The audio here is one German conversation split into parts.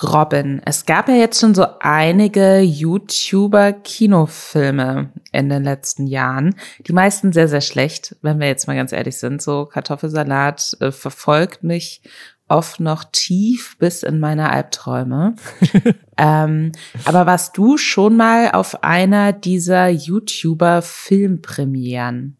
Robin, es gab ja jetzt schon so einige YouTuber-Kinofilme in den letzten Jahren. Die meisten sehr, sehr schlecht, wenn wir jetzt mal ganz ehrlich sind. So Kartoffelsalat äh, verfolgt mich oft noch tief bis in meine Albträume. ähm, aber warst du schon mal auf einer dieser YouTuber-Filmpremieren?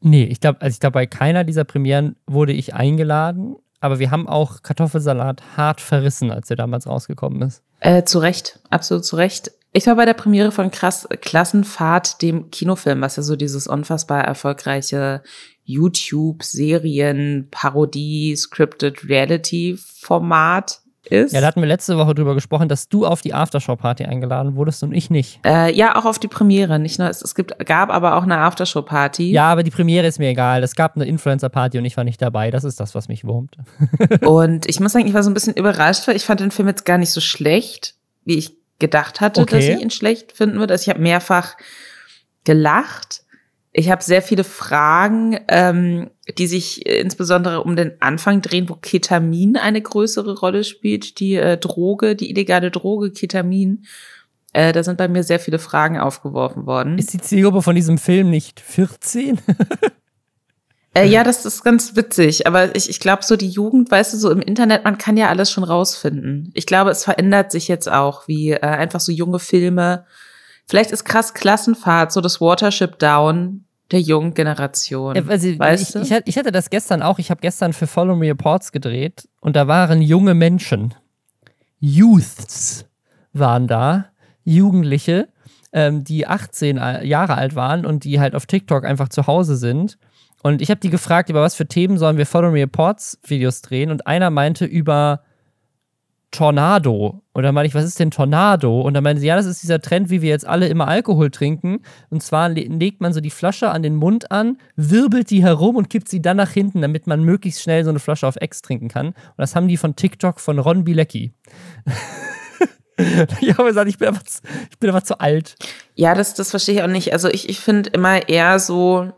Nee, ich glaube, also ich glaube, bei keiner dieser Premieren wurde ich eingeladen, aber wir haben auch Kartoffelsalat hart verrissen, als er damals rausgekommen ist. Äh, zu Recht, absolut zu Recht. Ich war bei der Premiere von Krass, Klassenfahrt, dem Kinofilm, was ja so dieses unfassbar erfolgreiche YouTube-Serien, Parodie, Scripted Reality-Format ist. Ja, da hatten wir letzte Woche drüber gesprochen, dass du auf die Aftershow-Party eingeladen wurdest und ich nicht. Äh, ja, auch auf die Premiere. Nicht nur, es, es gibt, gab aber auch eine Aftershow-Party. Ja, aber die Premiere ist mir egal. Es gab eine Influencer-Party und ich war nicht dabei. Das ist das, was mich wurmt. und ich muss sagen, ich war so ein bisschen überrascht, weil ich fand den Film jetzt gar nicht so schlecht, wie ich gedacht hatte, okay. dass ich ihn schlecht finden würde. Also ich habe mehrfach gelacht. Ich habe sehr viele Fragen, ähm, die sich äh, insbesondere um den Anfang drehen, wo Ketamin eine größere Rolle spielt. Die äh, Droge, die illegale Droge Ketamin. Äh, da sind bei mir sehr viele Fragen aufgeworfen worden. Ist die Zielgruppe von diesem Film nicht 14? Äh, ja, das ist ganz witzig. Aber ich, ich glaube, so die Jugend, weißt du, so im Internet, man kann ja alles schon rausfinden. Ich glaube, es verändert sich jetzt auch, wie äh, einfach so junge Filme. Vielleicht ist krass Klassenfahrt, so das Watership Down der jungen Generation. Also, weißt ich, du? Ich, ich hatte das gestern auch. Ich habe gestern für Follow Me Reports gedreht und da waren junge Menschen. Youths waren da. Jugendliche, ähm, die 18 Jahre alt waren und die halt auf TikTok einfach zu Hause sind und ich habe die gefragt, über was für Themen sollen wir Follow Me Reports Videos drehen. Und einer meinte über Tornado. Und dann meinte ich, was ist denn Tornado? Und dann meinte sie, ja, das ist dieser Trend, wie wir jetzt alle immer Alkohol trinken. Und zwar legt man so die Flasche an den Mund an, wirbelt die herum und kippt sie dann nach hinten, damit man möglichst schnell so eine Flasche auf Ex trinken kann. Und das haben die von TikTok von Ron Bilecki. ich habe gesagt, ich bin, einfach zu, ich bin einfach zu alt. Ja, das, das verstehe ich auch nicht. Also ich, ich finde immer eher so,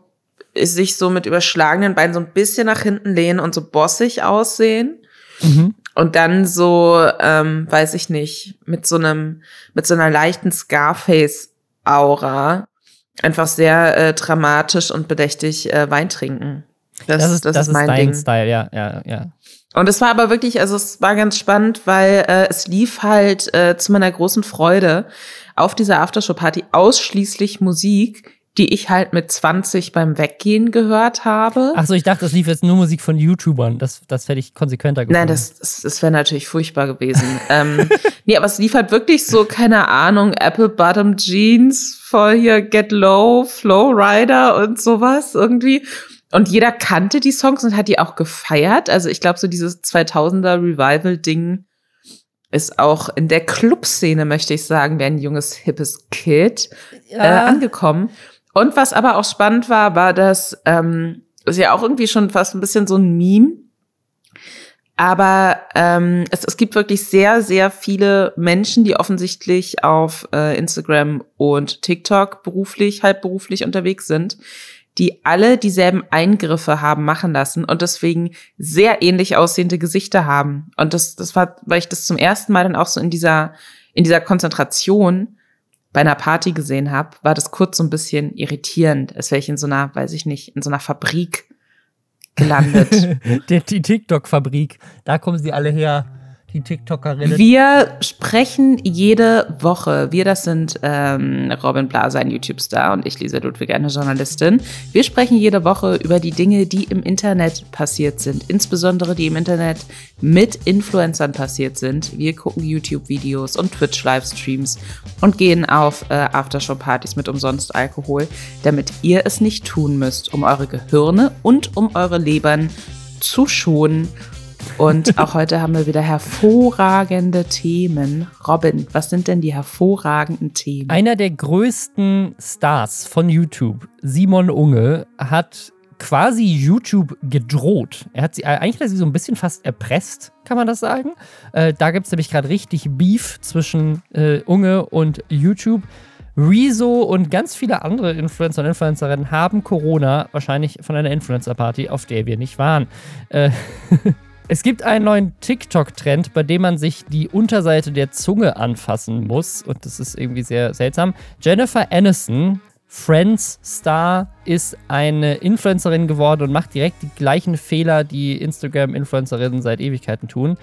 sich so mit überschlagenen Beinen so ein bisschen nach hinten lehnen und so bossig aussehen. Mhm. Und dann so, ähm, weiß ich nicht, mit so einem, mit so einer leichten Scarface-Aura einfach sehr äh, dramatisch und bedächtig äh, Wein trinken. Das, das ist, das, das ist mein Ding. Style, ja, ja, ja. Und es war aber wirklich, also es war ganz spannend, weil äh, es lief halt äh, zu meiner großen Freude auf dieser Aftershow-Party ausschließlich Musik, die ich halt mit 20 beim Weggehen gehört habe. Ach so, ich dachte, das lief jetzt nur Musik von YouTubern. Das, das hätte ich konsequenter gefunden. Nein, das, das, das wäre natürlich furchtbar gewesen. ähm, nee, aber es lief halt wirklich so, keine Ahnung, Apple Bottom Jeans vor hier Get Low, Flow Rider und sowas irgendwie. Und jeder kannte die Songs und hat die auch gefeiert. Also ich glaube, so dieses 2000er Revival-Ding ist auch in der Clubszene, möchte ich sagen, wie ein junges, hippes Kid ja. äh, angekommen. Und was aber auch spannend war, war, dass ähm, ist ja auch irgendwie schon fast ein bisschen so ein Meme. Aber ähm, es, es gibt wirklich sehr, sehr viele Menschen, die offensichtlich auf äh, Instagram und TikTok beruflich, halbberuflich unterwegs sind, die alle dieselben Eingriffe haben machen lassen und deswegen sehr ähnlich aussehende Gesichter haben. Und das, das war, weil ich das zum ersten Mal dann auch so in dieser, in dieser Konzentration bei einer Party gesehen habe, war das kurz so ein bisschen irritierend, als wäre ich in so einer, weiß ich nicht, in so einer Fabrik gelandet. die, die TikTok-Fabrik, da kommen sie alle her die TikTokerinnen. Wir sprechen jede Woche, wir das sind ähm, Robin Blaser, ein YouTube-Star und ich, Lisa Ludwig, eine Journalistin. Wir sprechen jede Woche über die Dinge, die im Internet passiert sind, insbesondere die im Internet mit Influencern passiert sind. Wir gucken YouTube-Videos und Twitch-Livestreams und gehen auf äh, Aftershow-Partys mit umsonst Alkohol, damit ihr es nicht tun müsst, um eure Gehirne und um eure Lebern zu schonen und auch heute haben wir wieder hervorragende Themen. Robin, was sind denn die hervorragenden Themen? Einer der größten Stars von YouTube, Simon Unge, hat quasi YouTube gedroht. Er hat sie äh, eigentlich hat sie so ein bisschen fast erpresst, kann man das sagen. Äh, da gibt es nämlich gerade richtig Beef zwischen äh, Unge und YouTube. Rezo und ganz viele andere Influencer und Influencerinnen haben Corona, wahrscheinlich von einer Influencer-Party, auf der wir nicht waren. Äh, Es gibt einen neuen TikTok-Trend, bei dem man sich die Unterseite der Zunge anfassen muss. Und das ist irgendwie sehr seltsam. Jennifer Aniston, Friends-Star, ist eine Influencerin geworden und macht direkt die gleichen Fehler, die Instagram-Influencerinnen seit Ewigkeiten tun.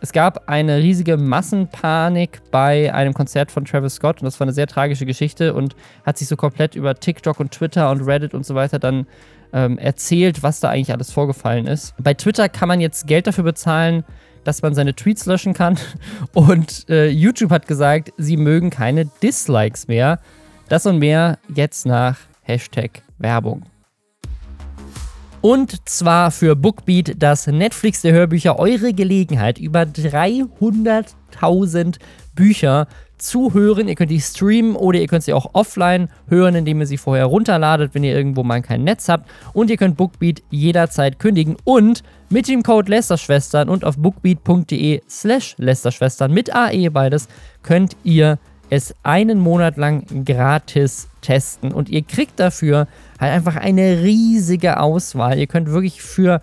Es gab eine riesige Massenpanik bei einem Konzert von Travis Scott und das war eine sehr tragische Geschichte und hat sich so komplett über TikTok und Twitter und Reddit und so weiter dann ähm, erzählt, was da eigentlich alles vorgefallen ist. Bei Twitter kann man jetzt Geld dafür bezahlen, dass man seine Tweets löschen kann und äh, YouTube hat gesagt, sie mögen keine Dislikes mehr. Das und mehr jetzt nach Hashtag Werbung. Und zwar für Bookbeat, das Netflix der Hörbücher, eure Gelegenheit, über 300.000 Bücher zu hören. Ihr könnt die streamen oder ihr könnt sie auch offline hören, indem ihr sie vorher runterladet, wenn ihr irgendwo mal kein Netz habt. Und ihr könnt Bookbeat jederzeit kündigen. Und mit dem Code Lästerschwestern und auf bookbeat.de slash Lästerschwestern mit AE beides könnt ihr es einen Monat lang gratis testen und ihr kriegt dafür halt einfach eine riesige Auswahl. Ihr könnt wirklich für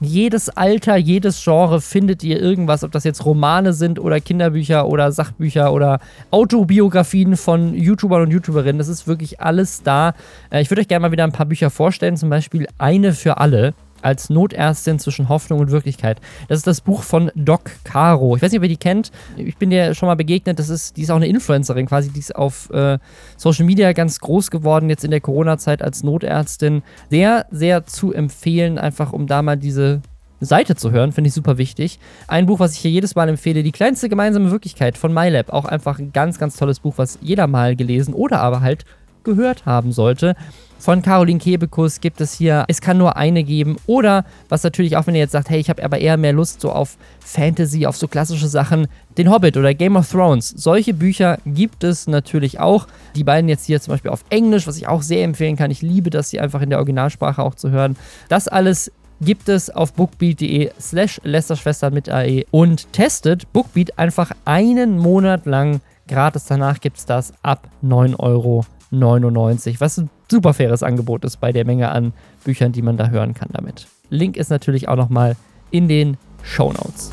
jedes Alter, jedes Genre findet ihr irgendwas, ob das jetzt Romane sind oder Kinderbücher oder Sachbücher oder Autobiografien von YouTubern und YouTuberinnen. Das ist wirklich alles da. Äh, ich würde euch gerne mal wieder ein paar Bücher vorstellen, zum Beispiel Eine für alle als Notärztin zwischen Hoffnung und Wirklichkeit. Das ist das Buch von Doc Caro. Ich weiß nicht, ob ihr die kennt. Ich bin dir schon mal begegnet. Das ist, die ist auch eine Influencerin quasi. Die ist auf äh, Social Media ganz groß geworden, jetzt in der Corona-Zeit als Notärztin. Sehr, sehr zu empfehlen, einfach um da mal diese Seite zu hören, finde ich super wichtig. Ein Buch, was ich hier jedes Mal empfehle, Die kleinste gemeinsame Wirklichkeit von MyLab. Auch einfach ein ganz, ganz tolles Buch, was jeder mal gelesen oder aber halt gehört haben sollte. Von Caroline Kebekus gibt es hier Es kann nur eine geben. Oder, was natürlich auch, wenn ihr jetzt sagt, hey, ich habe aber eher mehr Lust so auf Fantasy, auf so klassische Sachen, Den Hobbit oder Game of Thrones. Solche Bücher gibt es natürlich auch. Die beiden jetzt hier zum Beispiel auf Englisch, was ich auch sehr empfehlen kann. Ich liebe das, sie einfach in der Originalsprache auch zu hören. Das alles gibt es auf bookbeat.de slash Lästerschwestern mit AE und testet Bookbeat einfach einen Monat lang gratis. Danach gibt es das ab 9 Euro 99, was ein super faires Angebot ist bei der Menge an Büchern, die man da hören kann damit. Link ist natürlich auch nochmal in den Show Notes.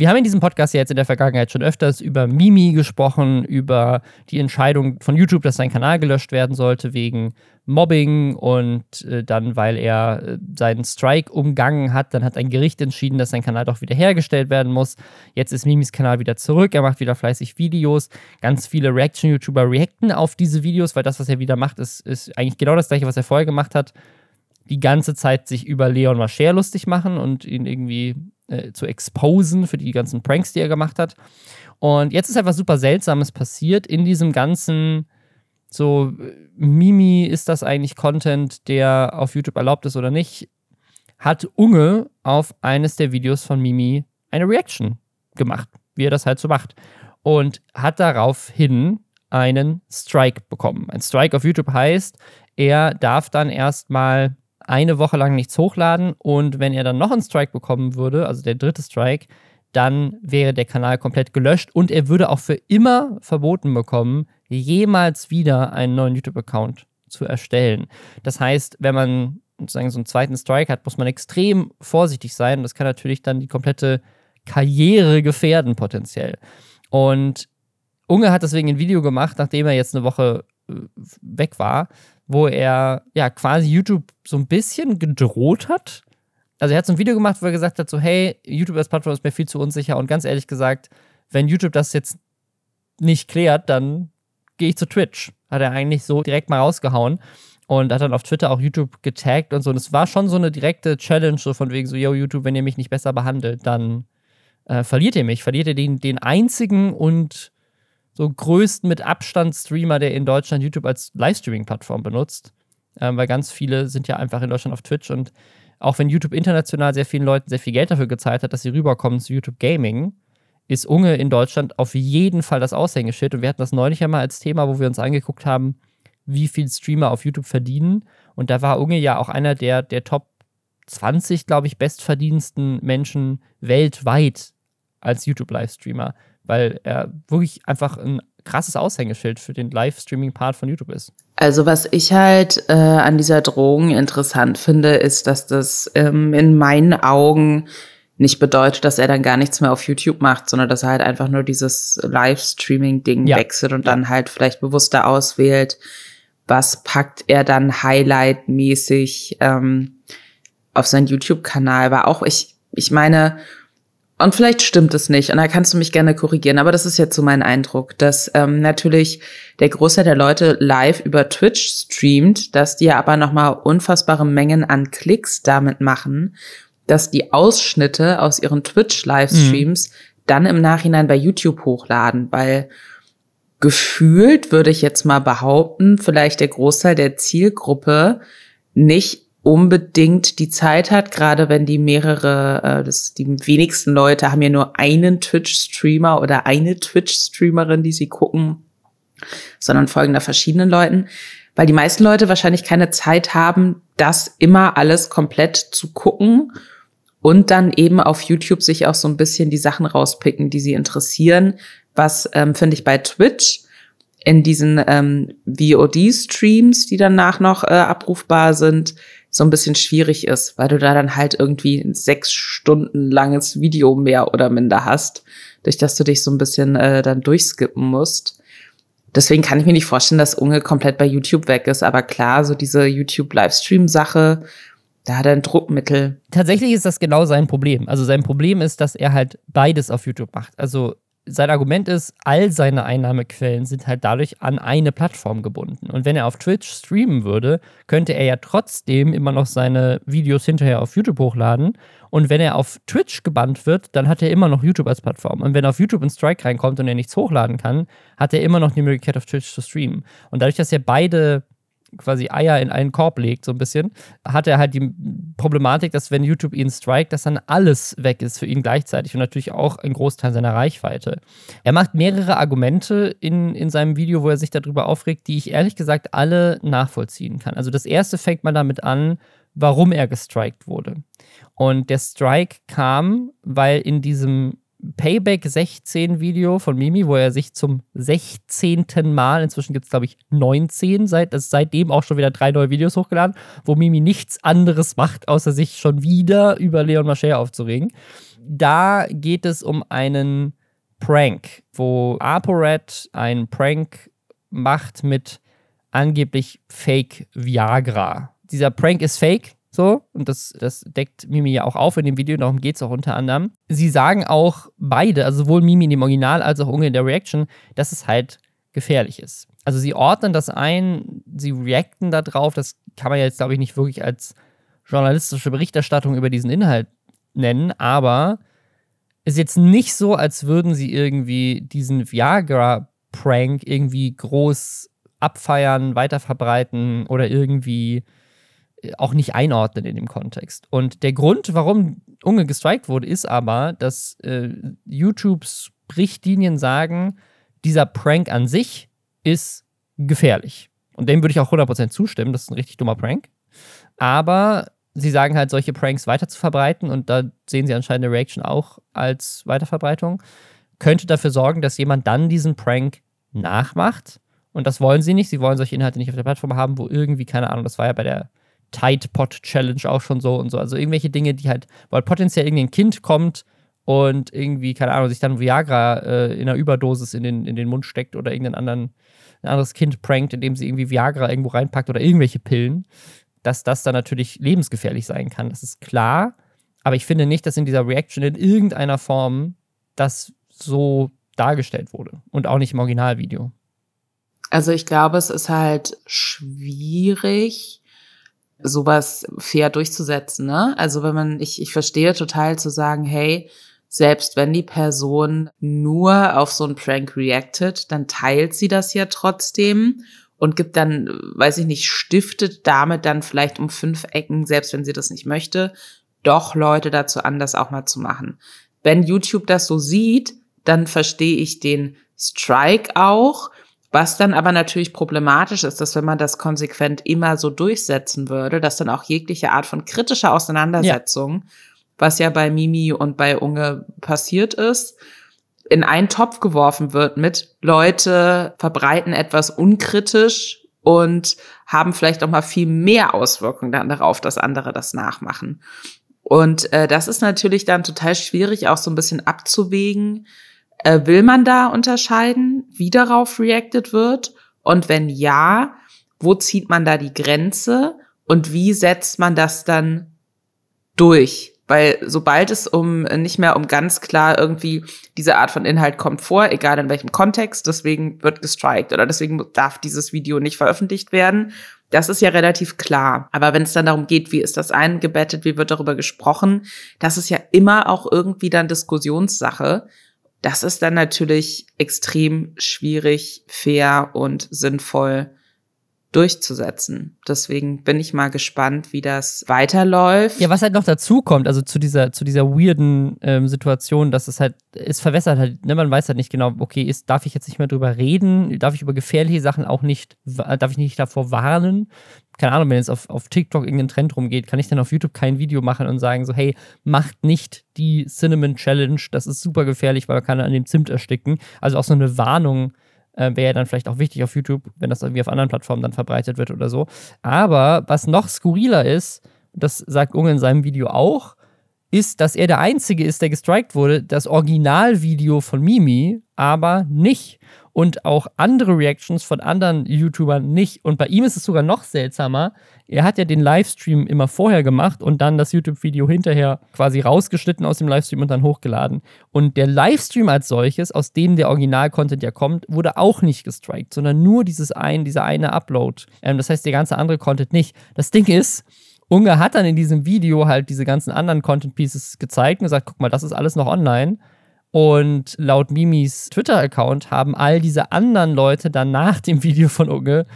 Wir haben in diesem Podcast ja jetzt in der Vergangenheit schon öfters über Mimi gesprochen, über die Entscheidung von YouTube, dass sein Kanal gelöscht werden sollte wegen Mobbing und äh, dann, weil er äh, seinen Strike umgangen hat, dann hat ein Gericht entschieden, dass sein Kanal doch wiederhergestellt werden muss. Jetzt ist Mimis Kanal wieder zurück, er macht wieder fleißig Videos. Ganz viele Reaction-YouTuber reacten auf diese Videos, weil das, was er wieder macht, ist, ist eigentlich genau das gleiche, was er vorher gemacht hat. Die ganze Zeit sich über Leon Mascher lustig machen und ihn irgendwie äh, zu exposen für die ganzen Pranks, die er gemacht hat. Und jetzt ist etwas super Seltsames passiert in diesem ganzen, so, Mimi, ist das eigentlich Content, der auf YouTube erlaubt ist oder nicht? Hat Unge auf eines der Videos von Mimi eine Reaction gemacht, wie er das halt so macht. Und hat daraufhin einen Strike bekommen. Ein Strike auf YouTube heißt, er darf dann erstmal eine Woche lang nichts hochladen und wenn er dann noch einen Strike bekommen würde, also der dritte Strike, dann wäre der Kanal komplett gelöscht und er würde auch für immer verboten bekommen, jemals wieder einen neuen YouTube-Account zu erstellen. Das heißt, wenn man sozusagen so einen zweiten Strike hat, muss man extrem vorsichtig sein. Das kann natürlich dann die komplette Karriere gefährden, potenziell. Und Unge hat deswegen ein Video gemacht, nachdem er jetzt eine Woche weg war, wo er ja quasi YouTube so ein bisschen gedroht hat. Also er hat so ein Video gemacht, wo er gesagt hat, so hey, YouTube als Plattform ist mir viel zu unsicher und ganz ehrlich gesagt, wenn YouTube das jetzt nicht klärt, dann gehe ich zu Twitch. Hat er eigentlich so direkt mal rausgehauen und hat dann auf Twitter auch YouTube getaggt und so. Und es war schon so eine direkte Challenge, so von wegen so, yo, YouTube, wenn ihr mich nicht besser behandelt, dann äh, verliert ihr mich. Verliert ihr den, den einzigen und so größten mit Abstand Streamer, der in Deutschland YouTube als Livestreaming-Plattform benutzt. Ähm, weil ganz viele sind ja einfach in Deutschland auf Twitch und auch wenn YouTube international sehr vielen Leuten sehr viel Geld dafür gezahlt hat, dass sie rüberkommen zu YouTube Gaming, ist Unge in Deutschland auf jeden Fall das Aushängeschild. Und wir hatten das neulich einmal als Thema, wo wir uns angeguckt haben, wie viel Streamer auf YouTube verdienen. Und da war Unge ja auch einer der, der Top 20, glaube ich, bestverdienendsten Menschen weltweit als YouTube-Livestreamer weil er wirklich einfach ein krasses Aushängeschild für den Livestreaming-Part von YouTube ist. Also was ich halt äh, an dieser Drohung interessant finde, ist, dass das ähm, in meinen Augen nicht bedeutet, dass er dann gar nichts mehr auf YouTube macht, sondern dass er halt einfach nur dieses Livestreaming-Ding ja. wechselt und dann halt vielleicht bewusster auswählt, was packt er dann Highlight-mäßig ähm, auf seinen YouTube-Kanal. Aber auch ich, ich meine, und vielleicht stimmt es nicht, und da kannst du mich gerne korrigieren, aber das ist jetzt so mein Eindruck, dass ähm, natürlich der Großteil der Leute live über Twitch streamt, dass die aber nochmal unfassbare Mengen an Klicks damit machen, dass die Ausschnitte aus ihren Twitch-Livestreams mhm. dann im Nachhinein bei YouTube hochladen, weil gefühlt, würde ich jetzt mal behaupten, vielleicht der Großteil der Zielgruppe nicht unbedingt die Zeit hat, gerade wenn die mehrere, äh, das, die wenigsten Leute haben ja nur einen Twitch-Streamer oder eine Twitch-Streamerin, die sie gucken, sondern folgen da verschiedenen Leuten, weil die meisten Leute wahrscheinlich keine Zeit haben, das immer alles komplett zu gucken und dann eben auf YouTube sich auch so ein bisschen die Sachen rauspicken, die sie interessieren, was ähm, finde ich bei Twitch in diesen ähm, VOD-Streams, die danach noch äh, abrufbar sind, so ein bisschen schwierig ist, weil du da dann halt irgendwie ein sechs Stunden langes Video mehr oder minder hast, durch das du dich so ein bisschen äh, dann durchskippen musst. Deswegen kann ich mir nicht vorstellen, dass Unge komplett bei YouTube weg ist. Aber klar, so diese YouTube-Livestream-Sache, da hat er ein Druckmittel. Tatsächlich ist das genau sein Problem. Also sein Problem ist, dass er halt beides auf YouTube macht. Also sein Argument ist, all seine Einnahmequellen sind halt dadurch an eine Plattform gebunden. Und wenn er auf Twitch streamen würde, könnte er ja trotzdem immer noch seine Videos hinterher auf YouTube hochladen. Und wenn er auf Twitch gebannt wird, dann hat er immer noch YouTube als Plattform. Und wenn auf YouTube ein Strike reinkommt und er nichts hochladen kann, hat er immer noch die Möglichkeit, auf Twitch zu streamen. Und dadurch, dass er beide quasi Eier in einen Korb legt, so ein bisschen, hat er halt die Problematik, dass wenn YouTube ihn strikt, dass dann alles weg ist für ihn gleichzeitig und natürlich auch ein Großteil seiner Reichweite. Er macht mehrere Argumente in, in seinem Video, wo er sich darüber aufregt, die ich ehrlich gesagt alle nachvollziehen kann. Also das erste fängt mal damit an, warum er gestrikt wurde. Und der Strike kam, weil in diesem Payback 16 Video von Mimi, wo er sich zum 16. Mal, inzwischen gibt es glaube ich 19, seit, das seitdem auch schon wieder drei neue Videos hochgeladen, wo Mimi nichts anderes macht, außer sich schon wieder über Leon Mascher aufzuregen. Da geht es um einen Prank, wo ApoRed einen Prank macht mit angeblich Fake Viagra. Dieser Prank ist fake, so, und das, das deckt Mimi ja auch auf in dem Video, darum geht es auch unter anderem. Sie sagen auch beide, also sowohl Mimi in dem Original als auch Unge in der Reaction, dass es halt gefährlich ist. Also sie ordnen das ein, sie reacten darauf, das kann man jetzt, glaube ich, nicht wirklich als journalistische Berichterstattung über diesen Inhalt nennen, aber es ist jetzt nicht so, als würden sie irgendwie diesen Viagra-Prank irgendwie groß abfeiern, weiterverbreiten oder irgendwie auch nicht einordnen in dem Kontext. Und der Grund, warum Unge gestrikt wurde, ist aber, dass äh, YouTubes Richtlinien sagen, dieser Prank an sich ist gefährlich. Und dem würde ich auch 100% zustimmen, das ist ein richtig dummer Prank. Aber sie sagen halt, solche Pranks weiter zu verbreiten, und da sehen sie anscheinend eine Reaction auch als Weiterverbreitung, könnte dafür sorgen, dass jemand dann diesen Prank nachmacht. Und das wollen sie nicht. Sie wollen solche Inhalte nicht auf der Plattform haben, wo irgendwie, keine Ahnung, das war ja bei der Tide Pot Challenge auch schon so und so. Also irgendwelche Dinge, die halt, weil potenziell irgendein Kind kommt und irgendwie, keine Ahnung, sich dann Viagra äh, in einer Überdosis in den, in den Mund steckt oder irgendein anderen, ein anderes Kind prankt, indem sie irgendwie Viagra irgendwo reinpackt oder irgendwelche Pillen, dass das dann natürlich lebensgefährlich sein kann. Das ist klar. Aber ich finde nicht, dass in dieser Reaction in irgendeiner Form das so dargestellt wurde. Und auch nicht im Originalvideo. Also ich glaube, es ist halt schwierig, sowas fair durchzusetzen. Ne? Also wenn man, ich, ich verstehe total zu sagen, hey, selbst wenn die Person nur auf so einen Prank reactet, dann teilt sie das ja trotzdem und gibt dann, weiß ich nicht, stiftet damit dann vielleicht um fünf Ecken, selbst wenn sie das nicht möchte, doch Leute dazu an, das auch mal zu machen. Wenn YouTube das so sieht, dann verstehe ich den Strike auch, was dann aber natürlich problematisch ist, dass wenn man das konsequent immer so durchsetzen würde, dass dann auch jegliche Art von kritischer Auseinandersetzung, ja. was ja bei Mimi und bei Unge passiert ist, in einen Topf geworfen wird mit Leute verbreiten etwas unkritisch und haben vielleicht auch mal viel mehr Auswirkungen dann darauf, dass andere das nachmachen. Und äh, das ist natürlich dann total schwierig, auch so ein bisschen abzuwägen. Äh, will man da unterscheiden, wie darauf reacted wird? Und wenn ja, wo zieht man da die Grenze? Und wie setzt man das dann durch? Weil sobald es um nicht mehr um ganz klar irgendwie diese Art von Inhalt kommt vor, egal in welchem Kontext, deswegen wird gestrikt oder deswegen darf dieses Video nicht veröffentlicht werden, das ist ja relativ klar. Aber wenn es dann darum geht, wie ist das eingebettet, wie wird darüber gesprochen, das ist ja immer auch irgendwie dann Diskussionssache. Das ist dann natürlich extrem schwierig, fair und sinnvoll durchzusetzen. Deswegen bin ich mal gespannt, wie das weiterläuft. Ja, was halt noch dazu kommt, also zu dieser, zu dieser weirden ähm, Situation, dass es halt, es verwässert halt, ne, man weiß halt nicht genau, okay, ist, darf ich jetzt nicht mehr drüber reden, darf ich über gefährliche Sachen auch nicht, darf ich nicht davor warnen? Keine Ahnung, wenn jetzt auf, auf TikTok irgendein Trend rumgeht, kann ich dann auf YouTube kein Video machen und sagen so, hey, macht nicht die Cinnamon Challenge, das ist super gefährlich, weil man kann an dem Zimt ersticken. Also auch so eine Warnung, äh, Wäre ja dann vielleicht auch wichtig auf YouTube, wenn das irgendwie auf anderen Plattformen dann verbreitet wird oder so. Aber was noch skurriler ist, das sagt Unge in seinem Video auch, ist, dass er der Einzige ist, der gestrikt wurde, das Originalvideo von Mimi, aber nicht und auch andere Reactions von anderen YouTubern nicht. Und bei ihm ist es sogar noch seltsamer. Er hat ja den Livestream immer vorher gemacht und dann das YouTube-Video hinterher quasi rausgeschnitten aus dem Livestream und dann hochgeladen. Und der Livestream als solches, aus dem der Original-Content ja kommt, wurde auch nicht gestrikt, sondern nur dieses ein, dieser eine Upload. Ähm, das heißt, der ganze andere Content nicht. Das Ding ist, Unge hat dann in diesem Video halt diese ganzen anderen Content Pieces gezeigt und gesagt, guck mal, das ist alles noch online. Und laut Mimis Twitter-Account haben all diese anderen Leute dann nach dem Video von Unge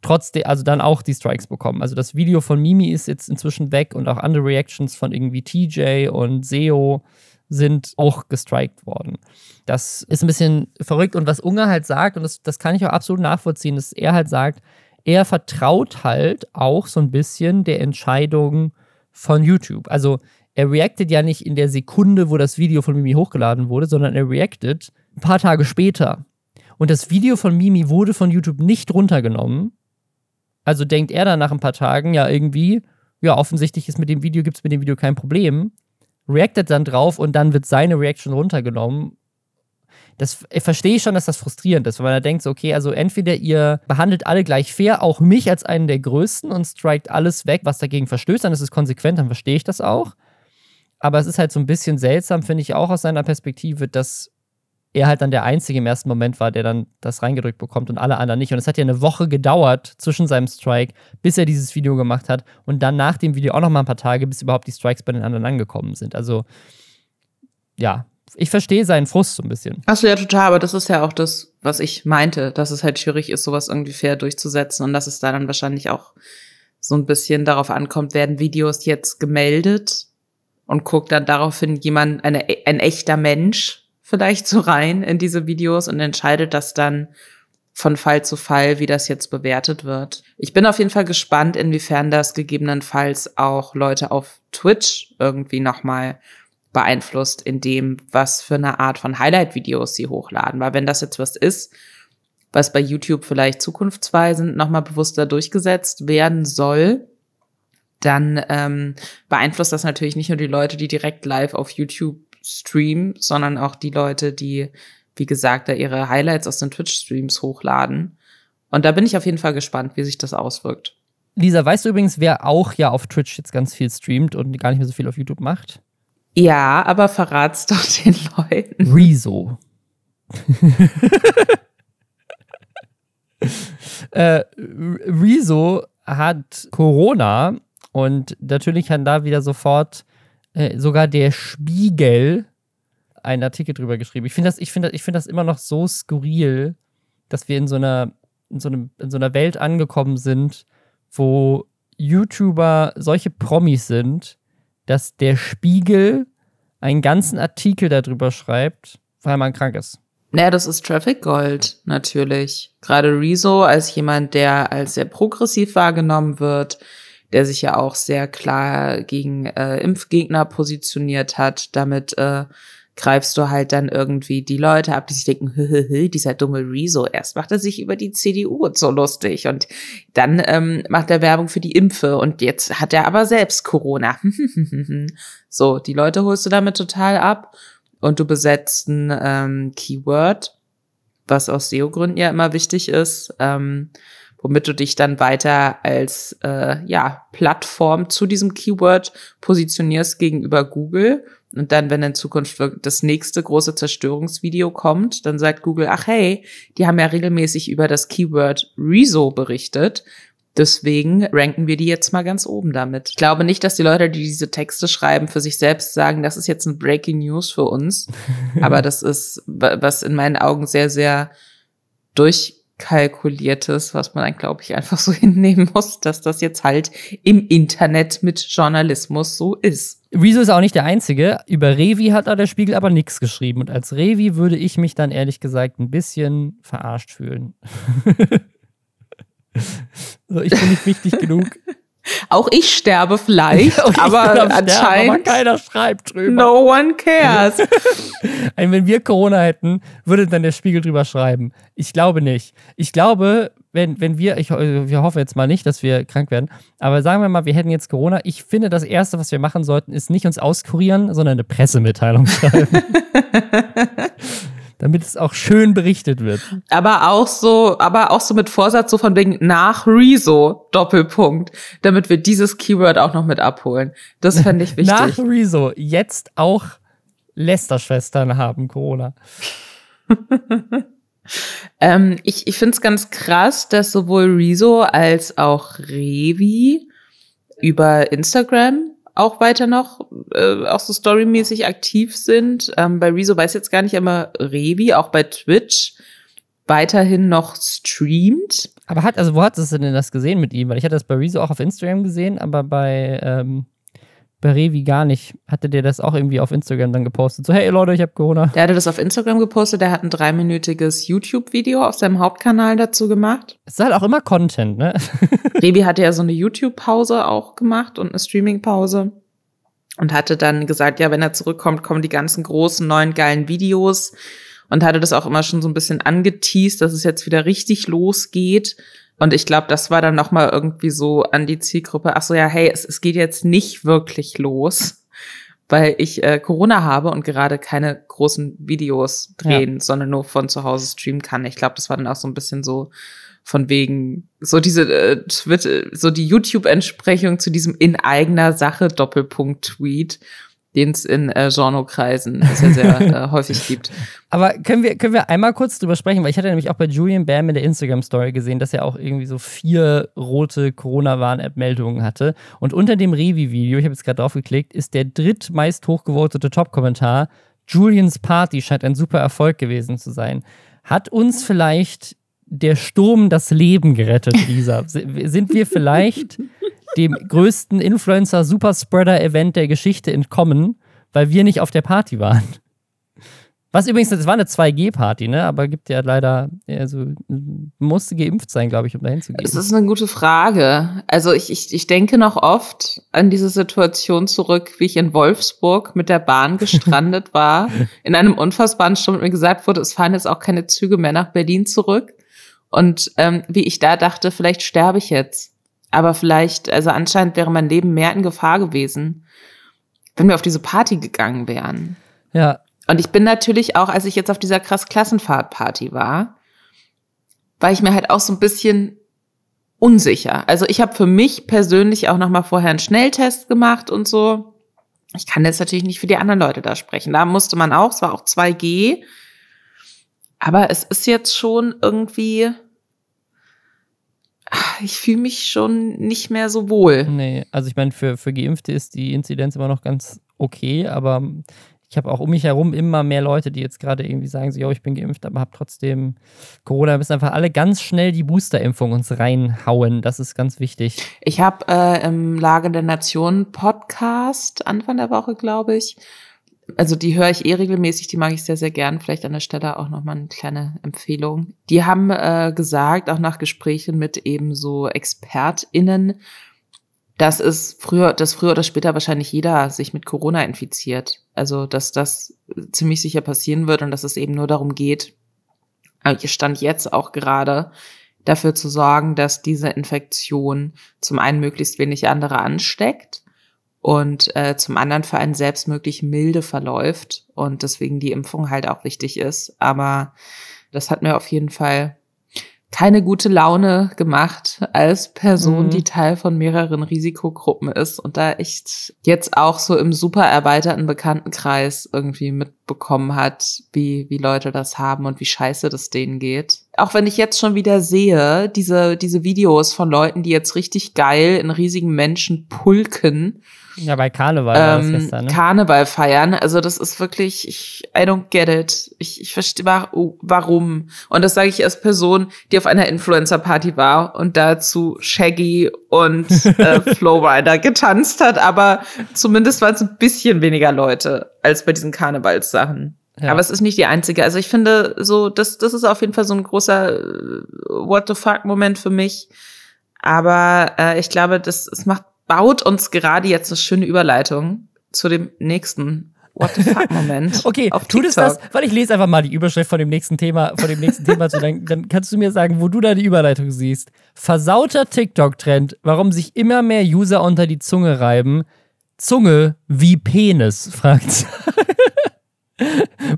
trotzdem, also dann auch die Strikes bekommen. Also das Video von Mimi ist jetzt inzwischen weg und auch andere Reactions von irgendwie TJ und SEO sind auch gestrikt worden. Das ist ein bisschen verrückt. Und was Unge halt sagt, und das, das kann ich auch absolut nachvollziehen, dass er halt sagt, er vertraut halt auch so ein bisschen der Entscheidung von YouTube. Also er reactet ja nicht in der Sekunde, wo das Video von Mimi hochgeladen wurde, sondern er reactet ein paar Tage später. Und das Video von Mimi wurde von YouTube nicht runtergenommen. Also denkt er dann nach ein paar Tagen, ja, irgendwie, ja, offensichtlich ist mit dem Video, gibt es mit dem Video kein Problem. Reactet dann drauf und dann wird seine Reaction runtergenommen. Das verstehe ich schon, dass das frustrierend ist, weil man da denkt, okay, also entweder ihr behandelt alle gleich fair, auch mich als einen der Größten und strikt alles weg, was dagegen verstößt, dann ist es konsequent, dann verstehe ich das auch. Aber es ist halt so ein bisschen seltsam, finde ich auch aus seiner Perspektive, dass er halt dann der Einzige im ersten Moment war, der dann das reingedrückt bekommt und alle anderen nicht. Und es hat ja eine Woche gedauert zwischen seinem Strike, bis er dieses Video gemacht hat und dann nach dem Video auch noch mal ein paar Tage, bis überhaupt die Strikes bei den anderen angekommen sind. Also ja, ich verstehe seinen Frust so ein bisschen. Achso, ja, total, aber das ist ja auch das, was ich meinte, dass es halt schwierig ist, sowas irgendwie fair durchzusetzen und dass es da dann wahrscheinlich auch so ein bisschen darauf ankommt, werden Videos jetzt gemeldet und guckt dann daraufhin jemand, eine, ein echter Mensch vielleicht so rein in diese Videos und entscheidet das dann von Fall zu Fall, wie das jetzt bewertet wird. Ich bin auf jeden Fall gespannt, inwiefern das gegebenenfalls auch Leute auf Twitch irgendwie nochmal beeinflusst in dem, was für eine Art von Highlight-Videos sie hochladen. Weil wenn das jetzt was ist, was bei YouTube vielleicht zukunftsweisend nochmal bewusster durchgesetzt werden soll, dann ähm, beeinflusst das natürlich nicht nur die Leute, die direkt live auf YouTube streamen, sondern auch die Leute, die, wie gesagt, da ihre Highlights aus den Twitch-Streams hochladen. Und da bin ich auf jeden Fall gespannt, wie sich das auswirkt. Lisa, weißt du übrigens, wer auch ja auf Twitch jetzt ganz viel streamt und gar nicht mehr so viel auf YouTube macht? Ja, aber verrat's doch den Leuten. Rezo. äh, Rezo hat Corona und natürlich hat da wieder sofort äh, sogar der Spiegel einen Artikel drüber geschrieben. Ich finde das, ich finde ich finde das immer noch so skurril, dass wir in so einer, in so einem, in so einer Welt angekommen sind, wo YouTuber solche Promis sind, dass der Spiegel einen ganzen Artikel darüber schreibt, weil man krank ist. Naja, das ist Traffic Gold, natürlich. Gerade Rezo als jemand, der als sehr progressiv wahrgenommen wird, der sich ja auch sehr klar gegen äh, Impfgegner positioniert hat, damit äh, greifst du halt dann irgendwie die Leute ab, die sich denken, hö, hö, hö, dieser dumme Rezo, erst macht er sich über die CDU so lustig und dann ähm, macht er Werbung für die Impfe und jetzt hat er aber selbst Corona. so, die Leute holst du damit total ab und du besetzt ein ähm, Keyword, was aus SEO-Gründen ja immer wichtig ist, ähm, womit du dich dann weiter als äh, ja, Plattform zu diesem Keyword positionierst gegenüber Google und dann, wenn in Zukunft das nächste große Zerstörungsvideo kommt, dann sagt Google, ach hey, die haben ja regelmäßig über das Keyword Rezo berichtet. Deswegen ranken wir die jetzt mal ganz oben damit. Ich glaube nicht, dass die Leute, die diese Texte schreiben, für sich selbst sagen, das ist jetzt ein Breaking News für uns. Aber das ist, was in meinen Augen sehr, sehr durch kalkuliertes, was man dann, glaube ich, einfach so hinnehmen muss, dass das jetzt halt im Internet mit Journalismus so ist. Rezo ist auch nicht der Einzige. Über Revi hat da der Spiegel aber nichts geschrieben. Und als Revi würde ich mich dann ehrlich gesagt ein bisschen verarscht fühlen. so, ich bin nicht wichtig genug. Auch ich sterbe vielleicht, ich aber anscheinend sterben, aber keiner schreibt drüber. No one cares. wenn wir Corona hätten, würde dann der Spiegel drüber schreiben. Ich glaube nicht. Ich glaube, wenn, wenn wir, ich, wir hoffen jetzt mal nicht, dass wir krank werden, aber sagen wir mal, wir hätten jetzt Corona. Ich finde, das Erste, was wir machen sollten, ist nicht uns auskurieren, sondern eine Pressemitteilung schreiben. damit es auch schön berichtet wird. Aber auch so, aber auch so mit Vorsatz so von wegen nach Rezo Doppelpunkt, damit wir dieses Keyword auch noch mit abholen. Das fände ich wichtig. nach Rezo jetzt auch Lester-Schwestern haben Corona. Ähm, ich ich finde es ganz krass, dass sowohl Rezo als auch Revi über Instagram auch weiter noch, äh, auch so storymäßig aktiv sind. Ähm, bei Rezo weiß jetzt gar nicht immer Revi, auch bei Twitch weiterhin noch streamt. Aber hat, also wo hat es denn das gesehen mit ihm? Weil ich hatte das bei Rezo auch auf Instagram gesehen, aber bei ähm, bei Revi gar nicht. Hatte der das auch irgendwie auf Instagram dann gepostet? So, hey Leute, ich habe Corona. Der hatte das auf Instagram gepostet, der hat ein dreiminütiges YouTube-Video auf seinem Hauptkanal dazu gemacht. Es ist halt auch immer Content, ne? Revi hatte ja so eine YouTube-Pause auch gemacht und eine Streaming-Pause. Und hatte dann gesagt, ja, wenn er zurückkommt, kommen die ganzen großen, neuen, geilen Videos. Und hatte das auch immer schon so ein bisschen angeteased, dass es jetzt wieder richtig losgeht. Und ich glaube, das war dann noch mal irgendwie so an die Zielgruppe, ach so, ja, hey, es, es geht jetzt nicht wirklich los, weil ich äh, Corona habe und gerade keine großen Videos drehen, ja. sondern nur von zu Hause streamen kann. Ich glaube, das war dann auch so ein bisschen so von wegen so diese äh, Twitter, so die YouTube-Entsprechung zu diesem in eigener Sache Doppelpunkt-Tweet den es in äh, Genre-Kreisen sehr, sehr äh, häufig gibt. Aber können wir, können wir einmal kurz drüber sprechen, weil ich hatte nämlich auch bei Julian Bam in der Instagram-Story gesehen, dass er auch irgendwie so vier rote Corona-Warn-App-Meldungen hatte. Und unter dem Revi-Video, ich habe jetzt gerade drauf geklickt, ist der drittmeist hochgevotete Top-Kommentar, Julians Party scheint ein super Erfolg gewesen zu sein. Hat uns vielleicht der Sturm das Leben gerettet, Lisa? Sind wir vielleicht dem größten Influencer-Superspreader-Event der Geschichte entkommen, weil wir nicht auf der Party waren. Was übrigens, das war eine 2G-Party, ne? Aber gibt ja leider, also musste geimpft sein, glaube ich, um dahin zu gehen. Das ist eine gute Frage. Also ich, ich, ich denke noch oft an diese Situation zurück, wie ich in Wolfsburg mit der Bahn gestrandet war, in einem unfassbaren Sturm mir gesagt wurde, es fahren jetzt auch keine Züge mehr nach Berlin zurück. Und ähm, wie ich da dachte, vielleicht sterbe ich jetzt. Aber vielleicht, also anscheinend wäre mein Leben mehr in Gefahr gewesen, wenn wir auf diese Party gegangen wären. Ja. Und ich bin natürlich auch, als ich jetzt auf dieser krass Klassenfahrtparty war, war ich mir halt auch so ein bisschen unsicher. Also ich habe für mich persönlich auch noch mal vorher einen Schnelltest gemacht und so. Ich kann jetzt natürlich nicht für die anderen Leute da sprechen. Da musste man auch, es war auch 2G. Aber es ist jetzt schon irgendwie, ich fühle mich schon nicht mehr so wohl. Nee, also ich meine, für, für Geimpfte ist die Inzidenz immer noch ganz okay, aber ich habe auch um mich herum immer mehr Leute, die jetzt gerade irgendwie sagen, so, yo, ich bin geimpft, aber habe trotzdem Corona. Wir müssen einfach alle ganz schnell die Boosterimpfung uns reinhauen. Das ist ganz wichtig. Ich habe äh, im Lage der Nation Podcast Anfang der Woche, glaube ich, also die höre ich eh regelmäßig, die mag ich sehr, sehr gern. Vielleicht an der Stelle auch nochmal eine kleine Empfehlung. Die haben äh, gesagt, auch nach Gesprächen mit eben so ExpertInnen, dass es früher, dass früher oder später wahrscheinlich jeder sich mit Corona infiziert. Also, dass das ziemlich sicher passieren wird und dass es eben nur darum geht, ich stand jetzt auch gerade, dafür zu sorgen, dass diese Infektion zum einen möglichst wenig andere ansteckt und äh, zum anderen für einen selbst möglich milde verläuft und deswegen die Impfung halt auch wichtig ist. Aber das hat mir auf jeden Fall keine gute Laune gemacht als Person, mhm. die Teil von mehreren Risikogruppen ist und da echt jetzt auch so im super erweiterten Bekanntenkreis irgendwie mitbekommen hat, wie, wie Leute das haben und wie scheiße das denen geht. Auch wenn ich jetzt schon wieder sehe, diese, diese Videos von Leuten, die jetzt richtig geil in riesigen Menschenpulken ja, bei Karneval war ähm, das gestern, ne? Karneval feiern. Also das ist wirklich, ich, I don't get it. Ich, ich verstehe warum. Und das sage ich als Person, die auf einer Influencer-Party war und dazu Shaggy und äh, Flowrider getanzt hat. Aber zumindest waren es ein bisschen weniger Leute als bei diesen Karnevalssachen. Ja. Aber es ist nicht die einzige. Also ich finde so, das, das ist auf jeden Fall so ein großer äh, What the fuck-Moment für mich. Aber äh, ich glaube, das, es macht baut uns gerade jetzt eine schöne Überleitung zu dem nächsten What the fuck Moment. okay, auf tut es das, weil ich lese einfach mal die Überschrift von dem nächsten Thema, von dem nächsten Thema zu, dann, dann kannst du mir sagen, wo du da die Überleitung siehst. Versauter TikTok-Trend, warum sich immer mehr User unter die Zunge reiben. Zunge wie Penis, fragt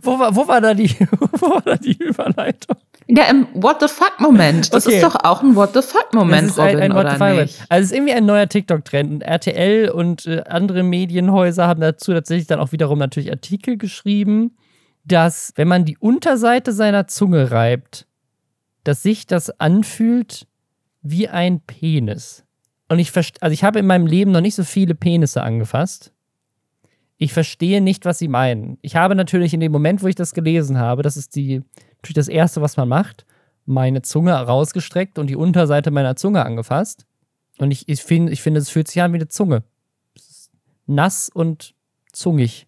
wo, war, wo, war da die, wo war da die Überleitung? Ja, im What the fuck-Moment. Das okay. ist doch auch ein What the fuck-Moment, Robin, ein, ein fuck nicht? Also es ist irgendwie ein neuer TikTok-Trend. RTL und äh, andere Medienhäuser haben dazu tatsächlich dann auch wiederum natürlich Artikel geschrieben, dass wenn man die Unterseite seiner Zunge reibt, dass sich das anfühlt wie ein Penis. Und ich also ich habe in meinem Leben noch nicht so viele Penisse angefasst. Ich verstehe nicht, was sie meinen. Ich habe natürlich in dem Moment, wo ich das gelesen habe, das ist die natürlich das Erste, was man macht, meine Zunge rausgestreckt und die Unterseite meiner Zunge angefasst. Und ich, ich finde, ich find, es fühlt sich an wie eine Zunge. Nass und zungig.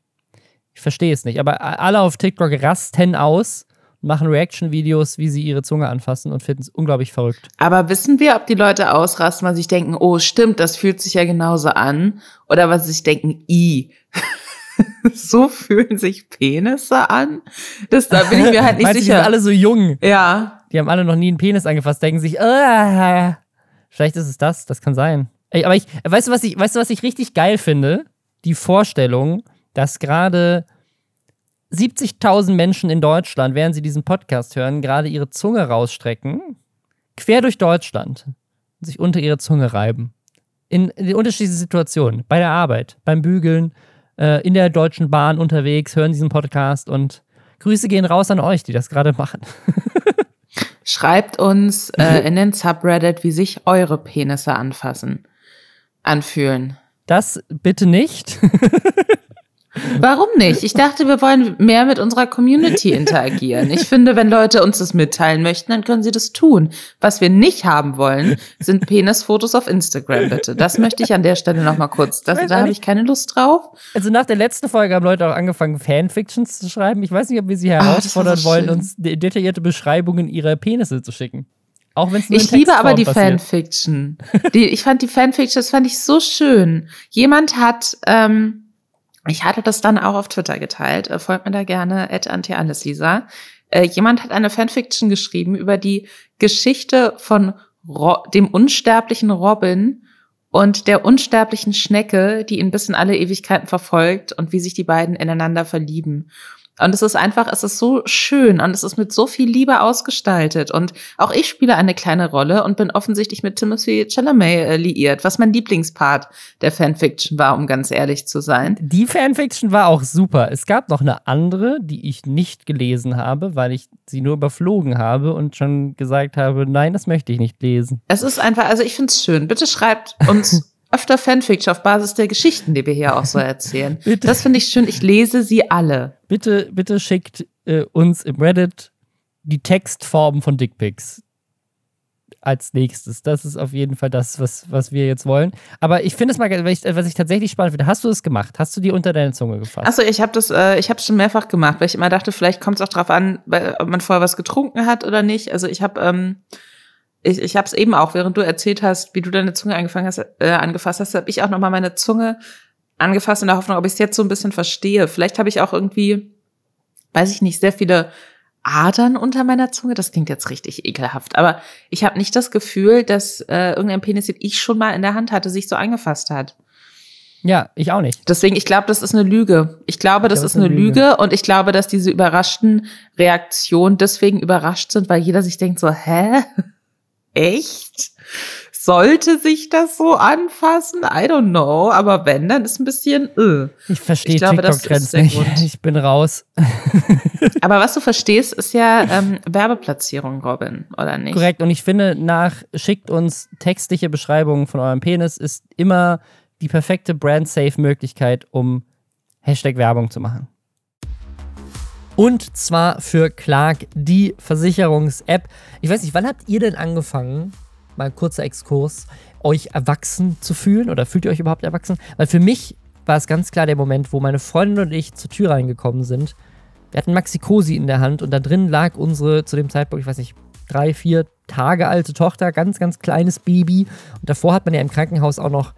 Ich verstehe es nicht. Aber alle auf TikTok rasten aus machen Reaction-Videos, wie sie ihre Zunge anfassen und finden es unglaublich verrückt. Aber wissen wir, ob die Leute ausrasten, weil sie sich denken, oh, stimmt, das fühlt sich ja genauso an? Oder was sie sich denken, i. so fühlen sich Penisse an? Das, da bin ich mir halt nicht Meinst sicher. Die sind alle so jung. Ja. Die haben alle noch nie einen Penis angefasst, denken sich, äh, vielleicht ist es das, das kann sein. Ey, aber ich, weißt du, was ich, weißt du, was ich richtig geil finde? Die Vorstellung, dass gerade 70.000 Menschen in Deutschland, während sie diesen Podcast hören, gerade ihre Zunge rausstrecken, quer durch Deutschland, und sich unter ihre Zunge reiben. In, in unterschiedlichen Situationen. Bei der Arbeit, beim Bügeln, äh, in der Deutschen Bahn unterwegs, hören diesen Podcast und Grüße gehen raus an euch, die das gerade machen. Schreibt uns äh, in den Subreddit, wie sich eure Penisse anfassen, anfühlen. Das bitte nicht. Warum nicht? Ich dachte, wir wollen mehr mit unserer Community interagieren. Ich finde, wenn Leute uns das mitteilen möchten, dann können sie das tun. Was wir nicht haben wollen, sind Penisfotos auf Instagram, bitte. Das möchte ich an der Stelle nochmal kurz. Das, da habe ich keine Lust drauf. Also nach der letzten Folge haben Leute auch angefangen, Fanfictions zu schreiben. Ich weiß nicht, ob wir sie ah, herausfordern so wollen, uns detaillierte Beschreibungen ihrer Penisse zu schicken. Auch wenn es Ich liebe aber die passiert. Fanfiction. Die, ich fand die Fanfiction, das fand ich so schön. Jemand hat ähm, ich hatte das dann auch auf Twitter geteilt. Äh, folgt mir da gerne, at Lisa. Äh, jemand hat eine Fanfiction geschrieben über die Geschichte von Ro dem unsterblichen Robin und der unsterblichen Schnecke, die ihn bis in alle Ewigkeiten verfolgt und wie sich die beiden ineinander verlieben. Und es ist einfach, es ist so schön und es ist mit so viel Liebe ausgestaltet. Und auch ich spiele eine kleine Rolle und bin offensichtlich mit Timothy Chalamet äh, liiert, was mein Lieblingspart der Fanfiction war, um ganz ehrlich zu sein. Die Fanfiction war auch super. Es gab noch eine andere, die ich nicht gelesen habe, weil ich sie nur überflogen habe und schon gesagt habe, nein, das möchte ich nicht lesen. Es ist einfach, also ich finde es schön. Bitte schreibt uns öfter Fanfiction auf Basis der Geschichten, die wir hier auch so erzählen. bitte. Das finde ich schön. Ich lese sie alle. Bitte, bitte schickt äh, uns im Reddit die Textformen von Dickpics als nächstes. Das ist auf jeden Fall das, was, was wir jetzt wollen. Aber ich finde es mal, was ich tatsächlich spannend finde, hast du es gemacht? Hast du die unter deine Zunge gefasst? Achso, ich habe das, äh, ich habe schon mehrfach gemacht, weil ich immer dachte, vielleicht kommt es auch darauf an, ob man vorher was getrunken hat oder nicht. Also ich habe ähm, ich, ich habe es eben auch, während du erzählt hast, wie du deine Zunge angefangen hast, äh, angefasst hast, habe ich auch nochmal meine Zunge angefasst in der Hoffnung, ob ich es jetzt so ein bisschen verstehe. Vielleicht habe ich auch irgendwie, weiß ich nicht, sehr viele Adern unter meiner Zunge. Das klingt jetzt richtig ekelhaft, aber ich habe nicht das Gefühl, dass äh, irgendein Penis, den ich schon mal in der Hand hatte, sich so angefasst hat. Ja, ich auch nicht. Deswegen, ich glaube, das ist eine Lüge. Ich glaube, das ich ist eine Lüge. Lüge und ich glaube, dass diese überraschten Reaktionen deswegen überrascht sind, weil jeder sich denkt so, hä? Echt? Sollte sich das so anfassen? I don't know. Aber wenn, dann ist ein bisschen, äh. Ich verstehe TikTok-Trends nicht. Gut. Ich bin raus. Aber was du verstehst, ist ja ähm, Werbeplatzierung, Robin, oder nicht? Korrekt. Und ich finde, nach schickt uns textliche Beschreibungen von eurem Penis ist immer die perfekte Brand-Safe-Möglichkeit, um Hashtag Werbung zu machen. Und zwar für Clark, die Versicherungs-App. Ich weiß nicht, wann habt ihr denn angefangen, mal kurzer Exkurs, euch erwachsen zu fühlen? Oder fühlt ihr euch überhaupt erwachsen? Weil für mich war es ganz klar der Moment, wo meine Freundin und ich zur Tür reingekommen sind. Wir hatten Maxi Cosi in der Hand und da drin lag unsere zu dem Zeitpunkt, ich weiß nicht, drei, vier Tage alte Tochter, ganz, ganz kleines Baby. Und davor hat man ja im Krankenhaus auch noch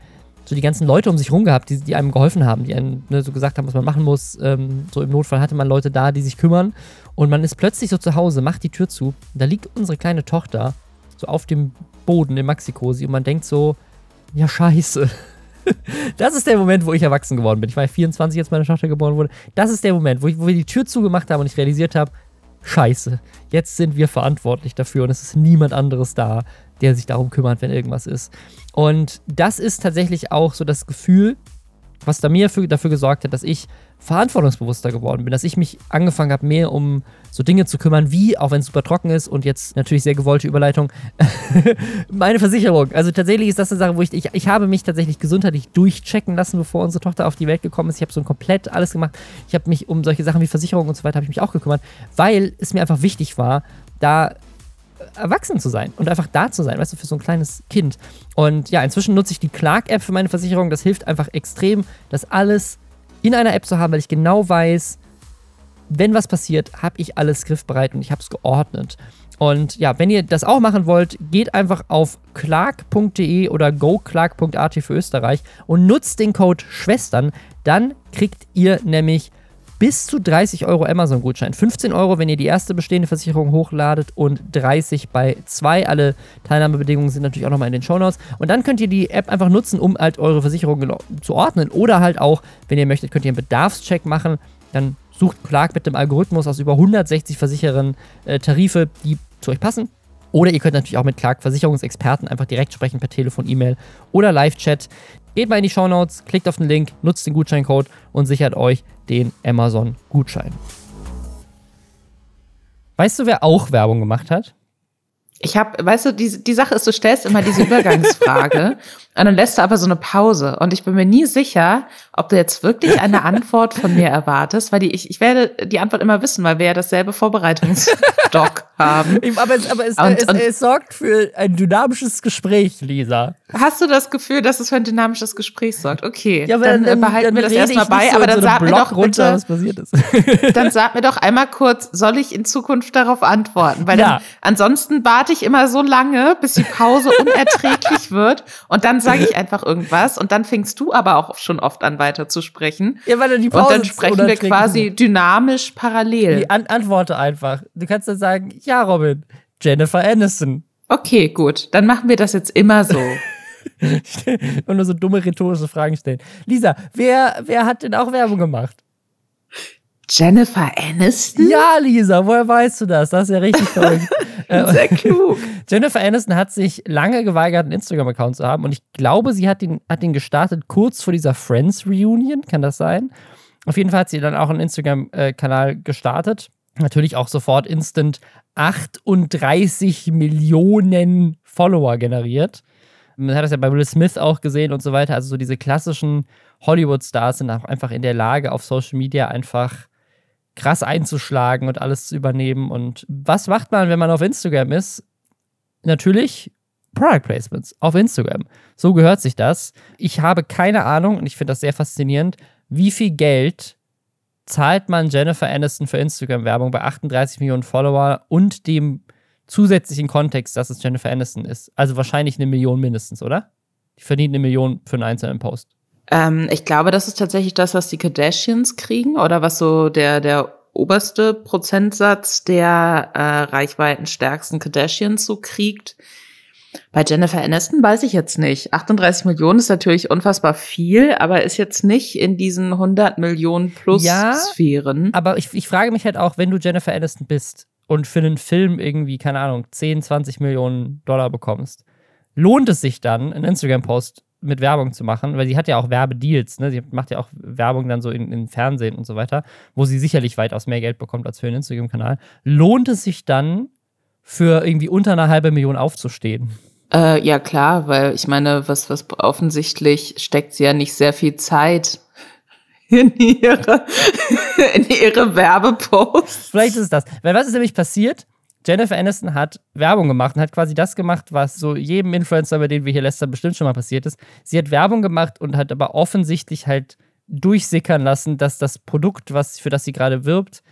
so die ganzen Leute um sich rum gehabt, die, die einem geholfen haben, die einem ne, so gesagt haben, was man machen muss. Ähm, so im Notfall hatte man Leute da, die sich kümmern. Und man ist plötzlich so zu Hause, macht die Tür zu. Da liegt unsere kleine Tochter so auf dem Boden im Maxikosi und man denkt so, ja scheiße. Das ist der Moment, wo ich erwachsen geworden bin. Ich war 24, als meine Tochter geboren wurde. Das ist der Moment, wo, ich, wo wir die Tür zugemacht haben und ich realisiert habe, scheiße, jetzt sind wir verantwortlich dafür und es ist niemand anderes da, der sich darum kümmert, wenn irgendwas ist. Und das ist tatsächlich auch so das Gefühl, was da mir für, dafür gesorgt hat, dass ich verantwortungsbewusster geworden bin, dass ich mich angefangen habe, mehr um so Dinge zu kümmern, wie, auch wenn es super trocken ist und jetzt natürlich sehr gewollte Überleitung, meine Versicherung. Also tatsächlich ist das eine Sache, wo ich, ich, ich habe mich tatsächlich gesundheitlich durchchecken lassen, bevor unsere Tochter auf die Welt gekommen ist. Ich habe so ein komplett alles gemacht. Ich habe mich um solche Sachen wie Versicherung und so weiter, habe ich mich auch gekümmert, weil es mir einfach wichtig war, da erwachsen zu sein und einfach da zu sein, weißt du, für so ein kleines Kind. Und ja, inzwischen nutze ich die Clark-App für meine Versicherung. Das hilft einfach extrem, das alles in einer App zu haben, weil ich genau weiß, wenn was passiert, habe ich alles griffbereit und ich habe es geordnet. Und ja, wenn ihr das auch machen wollt, geht einfach auf clark.de oder goclark.at für Österreich und nutzt den Code Schwestern. Dann kriegt ihr nämlich bis zu 30 Euro Amazon-Gutschein. 15 Euro, wenn ihr die erste bestehende Versicherung hochladet und 30 bei zwei. Alle Teilnahmebedingungen sind natürlich auch nochmal in den Shownotes. Und dann könnt ihr die App einfach nutzen, um halt eure Versicherung zu ordnen. Oder halt auch, wenn ihr möchtet, könnt ihr einen Bedarfscheck machen. Dann sucht Clark mit dem Algorithmus aus über 160 Versicherern äh, Tarife, die zu euch passen. Oder ihr könnt natürlich auch mit Clark Versicherungsexperten einfach direkt sprechen per Telefon, E-Mail oder Live-Chat. Geht mal in die Show Notes, klickt auf den Link, nutzt den Gutscheincode und sichert euch den Amazon-Gutschein. Weißt du, wer auch Werbung gemacht hat? Ich habe, weißt du, die, die Sache ist, du stellst immer diese Übergangsfrage und dann lässt du aber so eine Pause. Und ich bin mir nie sicher, ob du jetzt wirklich eine Antwort von mir erwartest, weil die, ich, ich werde die Antwort immer wissen, weil wir ja dasselbe Vorbereitungsdoc haben. Aber, es, aber es, und, es, und, es, sorgt für ein dynamisches Gespräch, Lisa. Hast du das Gefühl, dass es für ein dynamisches Gespräch sorgt? Okay, ja, dann, dann behalten dann wir das erstmal bei, so aber dann so sag mir doch runter, bitte, was passiert ist. dann sag mir doch einmal kurz, soll ich in Zukunft darauf antworten? Weil ja. dann, ansonsten warte ich immer so lange, bis die Pause unerträglich wird und dann sage ich einfach irgendwas und dann fängst du aber auch schon oft an weiter zu sprechen. Ja, weil dann die Pause Und dann sprechen wir quasi dynamisch parallel. Die an antworte einfach. Du kannst dann sagen, ja, Robin, Jennifer Aniston. Okay, gut. Dann machen wir das jetzt immer so. und nur so dumme rhetorische Fragen stellen. Lisa, wer, wer hat denn auch Werbung gemacht? Jennifer Aniston? Ja, Lisa, woher weißt du das? Das ist ja richtig toll. Äh, Sehr klug. Jennifer Aniston hat sich lange geweigert, einen Instagram-Account zu haben und ich glaube, sie hat den, hat den gestartet kurz vor dieser Friends-Reunion. Kann das sein? Auf jeden Fall hat sie dann auch einen Instagram-Kanal gestartet. Natürlich auch sofort instant 38 Millionen Follower generiert. Man hat das ja bei Will Smith auch gesehen und so weiter. Also so diese klassischen Hollywood-Stars sind auch einfach in der Lage, auf Social Media einfach krass einzuschlagen und alles zu übernehmen. Und was macht man, wenn man auf Instagram ist? Natürlich Product Placements auf Instagram. So gehört sich das. Ich habe keine Ahnung und ich finde das sehr faszinierend, wie viel Geld zahlt man Jennifer Aniston für Instagram-Werbung bei 38 Millionen Follower und dem zusätzlichen Kontext, dass es Jennifer Aniston ist. Also wahrscheinlich eine Million mindestens, oder? Die verdient eine Million für einen einzelnen Post. Ähm, ich glaube, das ist tatsächlich das, was die Kardashians kriegen oder was so der, der oberste Prozentsatz der äh, reichweitenstärksten Kardashians so kriegt. Bei Jennifer Aniston weiß ich jetzt nicht. 38 Millionen ist natürlich unfassbar viel, aber ist jetzt nicht in diesen 100 Millionen plus ja, Sphären. Aber ich, ich frage mich halt auch, wenn du Jennifer Aniston bist und für einen Film irgendwie, keine Ahnung, 10, 20 Millionen Dollar bekommst, lohnt es sich dann, einen Instagram-Post mit Werbung zu machen, weil sie hat ja auch Werbedeals, ne? Sie macht ja auch Werbung dann so in, in Fernsehen und so weiter, wo sie sicherlich weitaus mehr Geld bekommt als für einen Instagram-Kanal. Lohnt es sich dann, für irgendwie unter einer halben Million aufzustehen? Äh, ja, klar, weil ich meine, was, was offensichtlich steckt sie ja nicht sehr viel Zeit in ihre, in ihre Werbeposts. Vielleicht ist es das. Weil was ist nämlich passiert? Jennifer Aniston hat Werbung gemacht und hat quasi das gemacht, was so jedem Influencer, bei dem wir hier lästern, bestimmt schon mal passiert ist. Sie hat Werbung gemacht und hat aber offensichtlich halt durchsickern lassen, dass das Produkt, was, für das sie gerade wirbt,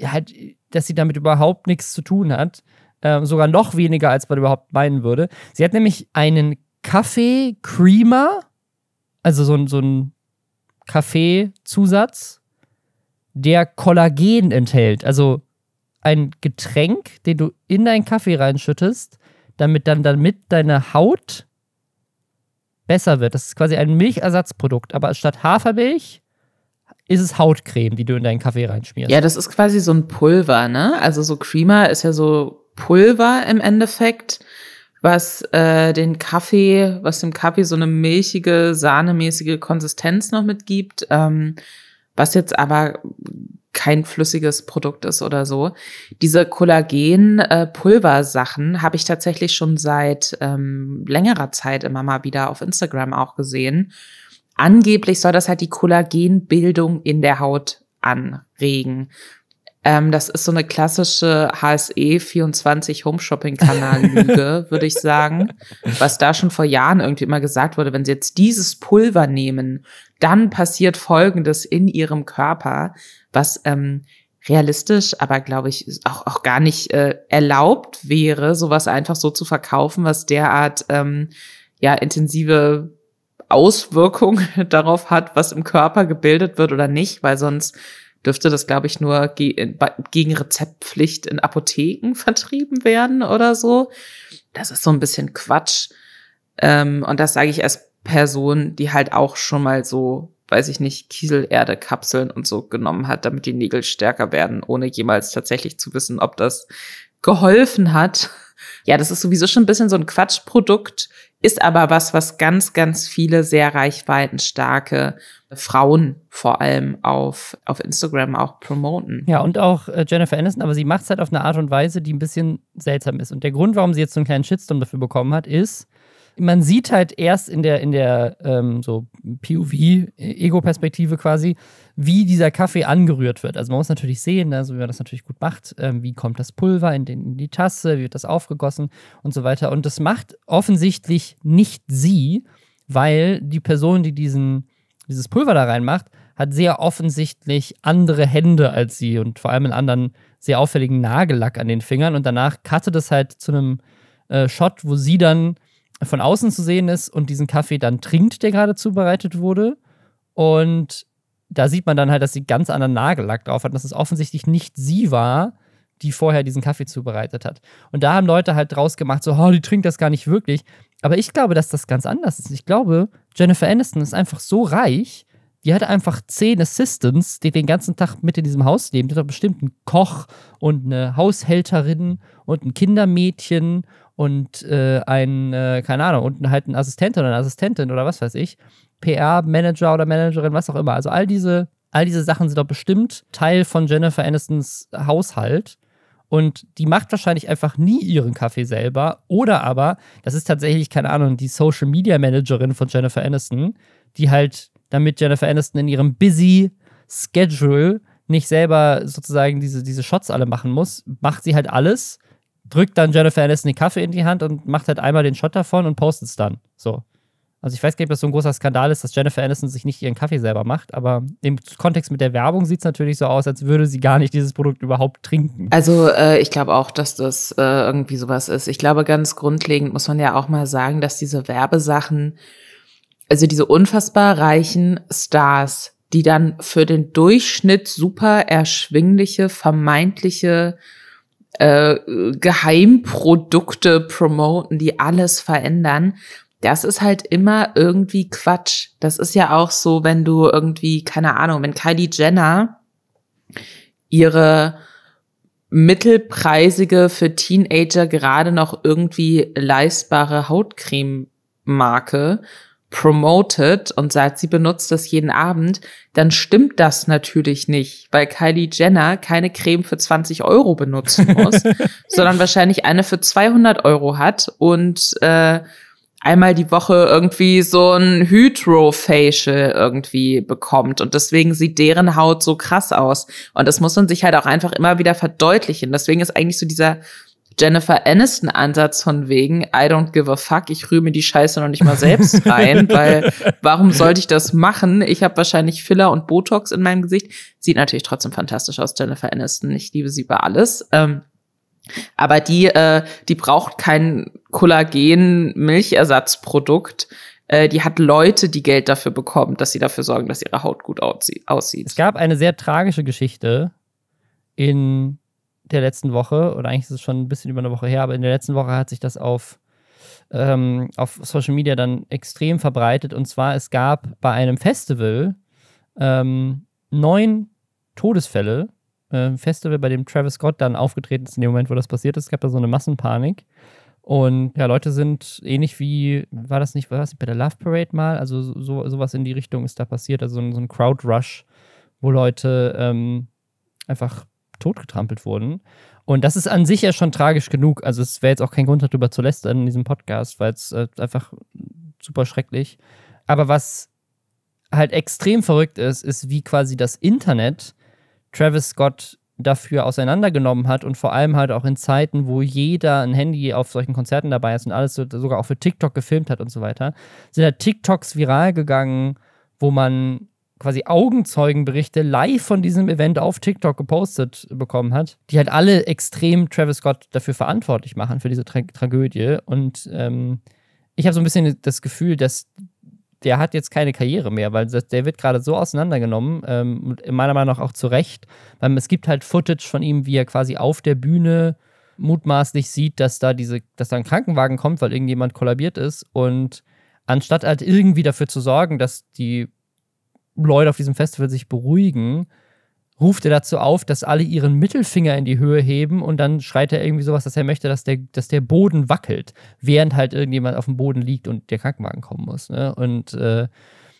halt, dass sie damit überhaupt nichts zu tun hat. Äh, sogar noch weniger, als man überhaupt meinen würde. Sie hat nämlich einen Kaffee-Creamer, also so, so ein Kaffeezusatz, der Kollagen enthält. Also ein Getränk, den du in deinen Kaffee reinschüttest, damit dann damit deine Haut besser wird. Das ist quasi ein Milchersatzprodukt, aber statt Hafermilch ist es Hautcreme, die du in deinen Kaffee reinschmierst. Ja, das ist quasi so ein Pulver, ne? Also so Creamer ist ja so Pulver im Endeffekt, was äh, den Kaffee, was dem Kaffee so eine milchige, sahnemäßige Konsistenz noch mitgibt, ähm, was jetzt aber kein flüssiges Produkt ist oder so. Diese Kollagen-Pulversachen äh, habe ich tatsächlich schon seit ähm, längerer Zeit immer mal wieder auf Instagram auch gesehen. Angeblich soll das halt die Kollagenbildung in der Haut anregen. Ähm, das ist so eine klassische HSE 24 Home Shopping Kanal Lüge, würde ich sagen. Was da schon vor Jahren irgendwie immer gesagt wurde, wenn sie jetzt dieses Pulver nehmen, dann passiert Folgendes in ihrem Körper, was ähm, realistisch, aber glaube ich auch, auch gar nicht äh, erlaubt wäre, sowas einfach so zu verkaufen, was derart ähm, ja intensive Auswirkung darauf hat, was im Körper gebildet wird oder nicht, weil sonst dürfte das, glaube ich, nur ge gegen Rezeptpflicht in Apotheken vertrieben werden oder so. Das ist so ein bisschen Quatsch. Ähm, und das sage ich als Person, die halt auch schon mal so, weiß ich nicht, Kieselerde-Kapseln und so genommen hat, damit die Nägel stärker werden, ohne jemals tatsächlich zu wissen, ob das geholfen hat. Ja, das ist sowieso schon ein bisschen so ein Quatschprodukt, ist aber was, was ganz, ganz viele sehr reichweitenstarke Frauen vor allem auf, auf Instagram auch promoten. Ja, und auch äh, Jennifer Aniston, aber sie macht es halt auf eine Art und Weise, die ein bisschen seltsam ist. Und der Grund, warum sie jetzt so einen kleinen Shitstorm dafür bekommen hat, ist, man sieht halt erst in der, in der ähm, so POV-Ego-Perspektive quasi, wie dieser Kaffee angerührt wird. Also man muss natürlich sehen, also wie man das natürlich gut macht, ähm, wie kommt das Pulver in, den, in die Tasse, wie wird das aufgegossen und so weiter. Und das macht offensichtlich nicht sie, weil die Person, die diesen, dieses Pulver da reinmacht, hat sehr offensichtlich andere Hände als sie und vor allem einen anderen sehr auffälligen Nagellack an den Fingern. Und danach cuttet es halt zu einem äh, Shot, wo sie dann von außen zu sehen ist und diesen Kaffee dann trinkt, der gerade zubereitet wurde. Und da sieht man dann halt, dass sie ganz anderen Nagellack drauf hat, dass es offensichtlich nicht sie war, die vorher diesen Kaffee zubereitet hat. Und da haben Leute halt draus gemacht, so, oh, die trinkt das gar nicht wirklich. Aber ich glaube, dass das ganz anders ist. Ich glaube, Jennifer Aniston ist einfach so reich, die hat einfach zehn Assistants, die den ganzen Tag mit in diesem Haus leben. Die hat bestimmt einen Koch und eine Haushälterin und ein Kindermädchen und äh, ein, äh, keine Ahnung, und halt ein Assistent oder eine Assistentin oder was weiß ich, PR-Manager oder Managerin, was auch immer. Also all diese, all diese Sachen sind doch bestimmt Teil von Jennifer Anistons Haushalt. Und die macht wahrscheinlich einfach nie ihren Kaffee selber. Oder aber, das ist tatsächlich, keine Ahnung, die Social Media Managerin von Jennifer Aniston, die halt, damit Jennifer Aniston in ihrem busy Schedule nicht selber sozusagen diese, diese Shots alle machen muss, macht sie halt alles drückt dann Jennifer Aniston den Kaffee in die Hand und macht halt einmal den Shot davon und postet es dann. So. Also ich weiß gar nicht, ob das so ein großer Skandal ist, dass Jennifer Aniston sich nicht ihren Kaffee selber macht, aber im Kontext mit der Werbung sieht es natürlich so aus, als würde sie gar nicht dieses Produkt überhaupt trinken. Also äh, ich glaube auch, dass das äh, irgendwie sowas ist. Ich glaube, ganz grundlegend muss man ja auch mal sagen, dass diese Werbesachen, also diese unfassbar reichen Stars, die dann für den Durchschnitt super erschwingliche, vermeintliche äh, Geheimprodukte promoten, die alles verändern das ist halt immer irgendwie Quatsch. Das ist ja auch so, wenn du irgendwie, keine Ahnung, wenn Kylie Jenner ihre mittelpreisige für Teenager gerade noch irgendwie leistbare Hautcreme-Marke promotet und sagt, sie benutzt das jeden Abend, dann stimmt das natürlich nicht, weil Kylie Jenner keine Creme für 20 Euro benutzen muss, sondern wahrscheinlich eine für 200 Euro hat und äh, einmal die Woche irgendwie so ein Hydro-Facial irgendwie bekommt. Und deswegen sieht deren Haut so krass aus. Und das muss man sich halt auch einfach immer wieder verdeutlichen. Deswegen ist eigentlich so dieser Jennifer Aniston Ansatz von wegen, I don't give a fuck, ich rühre mir die Scheiße noch nicht mal selbst rein, weil warum sollte ich das machen? Ich habe wahrscheinlich Filler und Botox in meinem Gesicht. Sieht natürlich trotzdem fantastisch aus, Jennifer Aniston. Ich liebe sie über alles. Ähm, aber die, äh, die braucht kein Kollagen-Milchersatzprodukt. Äh, die hat Leute, die Geld dafür bekommen, dass sie dafür sorgen, dass ihre Haut gut aussieht. Es gab eine sehr tragische Geschichte in der letzten Woche, oder eigentlich ist es schon ein bisschen über eine Woche her, aber in der letzten Woche hat sich das auf, ähm, auf Social Media dann extrem verbreitet. Und zwar, es gab bei einem Festival ähm, neun Todesfälle äh, Festival, bei dem Travis Scott dann aufgetreten ist in dem Moment, wo das passiert ist. Es gab da so eine Massenpanik. Und ja, Leute sind ähnlich wie, war das nicht, war bei der Love Parade mal? Also so, sowas in die Richtung ist da passiert. Also so ein, so ein Crowd Rush, wo Leute ähm, einfach totgetrampelt wurden. Und das ist an sich ja schon tragisch genug. Also es wäre jetzt auch kein Grund darüber zu lästern in diesem Podcast, weil es äh, einfach super schrecklich. Aber was halt extrem verrückt ist, ist, wie quasi das Internet Travis Scott dafür auseinandergenommen hat und vor allem halt auch in Zeiten, wo jeder ein Handy auf solchen Konzerten dabei ist und alles sogar auch für TikTok gefilmt hat und so weiter, sind halt TikToks viral gegangen, wo man quasi Augenzeugenberichte live von diesem Event auf TikTok gepostet bekommen hat, die halt alle extrem Travis Scott dafür verantwortlich machen, für diese Tra Tragödie. Und ähm, ich habe so ein bisschen das Gefühl, dass der hat jetzt keine Karriere mehr, weil der wird gerade so auseinandergenommen, ähm, meiner Meinung nach auch zu Recht, weil es gibt halt Footage von ihm, wie er quasi auf der Bühne mutmaßlich sieht, dass da diese, dass da ein Krankenwagen kommt, weil irgendjemand kollabiert ist und anstatt halt irgendwie dafür zu sorgen, dass die Leute auf diesem Festival sich beruhigen, ruft er dazu auf, dass alle ihren Mittelfinger in die Höhe heben und dann schreit er irgendwie sowas, dass er möchte, dass der, dass der Boden wackelt, während halt irgendjemand auf dem Boden liegt und der Krankenwagen kommen muss. Ne? Und äh,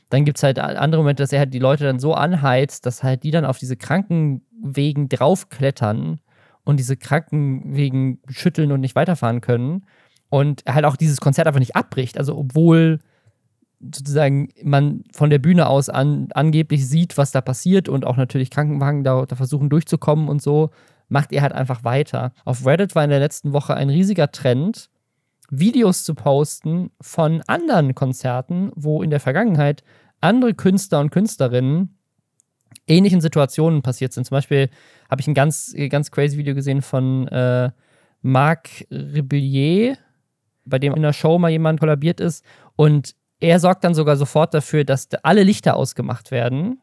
dann gibt es halt andere Momente, dass er halt die Leute dann so anheizt, dass halt die dann auf diese Krankenwegen draufklettern und diese Krankenwegen schütteln und nicht weiterfahren können. Und halt auch dieses Konzert einfach nicht abbricht. Also, obwohl sozusagen man von der Bühne aus an, angeblich sieht, was da passiert und auch natürlich Krankenwagen da, da versuchen durchzukommen und so, macht er halt einfach weiter. Auf Reddit war in der letzten Woche ein riesiger Trend, Videos zu posten von anderen Konzerten, wo in der Vergangenheit andere Künstler und Künstlerinnen ähnlichen Situationen passiert sind. Zum Beispiel habe ich ein ganz, ganz crazy Video gesehen von äh, Marc Rebellier, bei dem in der Show mal jemand kollabiert ist und er sorgt dann sogar sofort dafür, dass alle Lichter ausgemacht werden.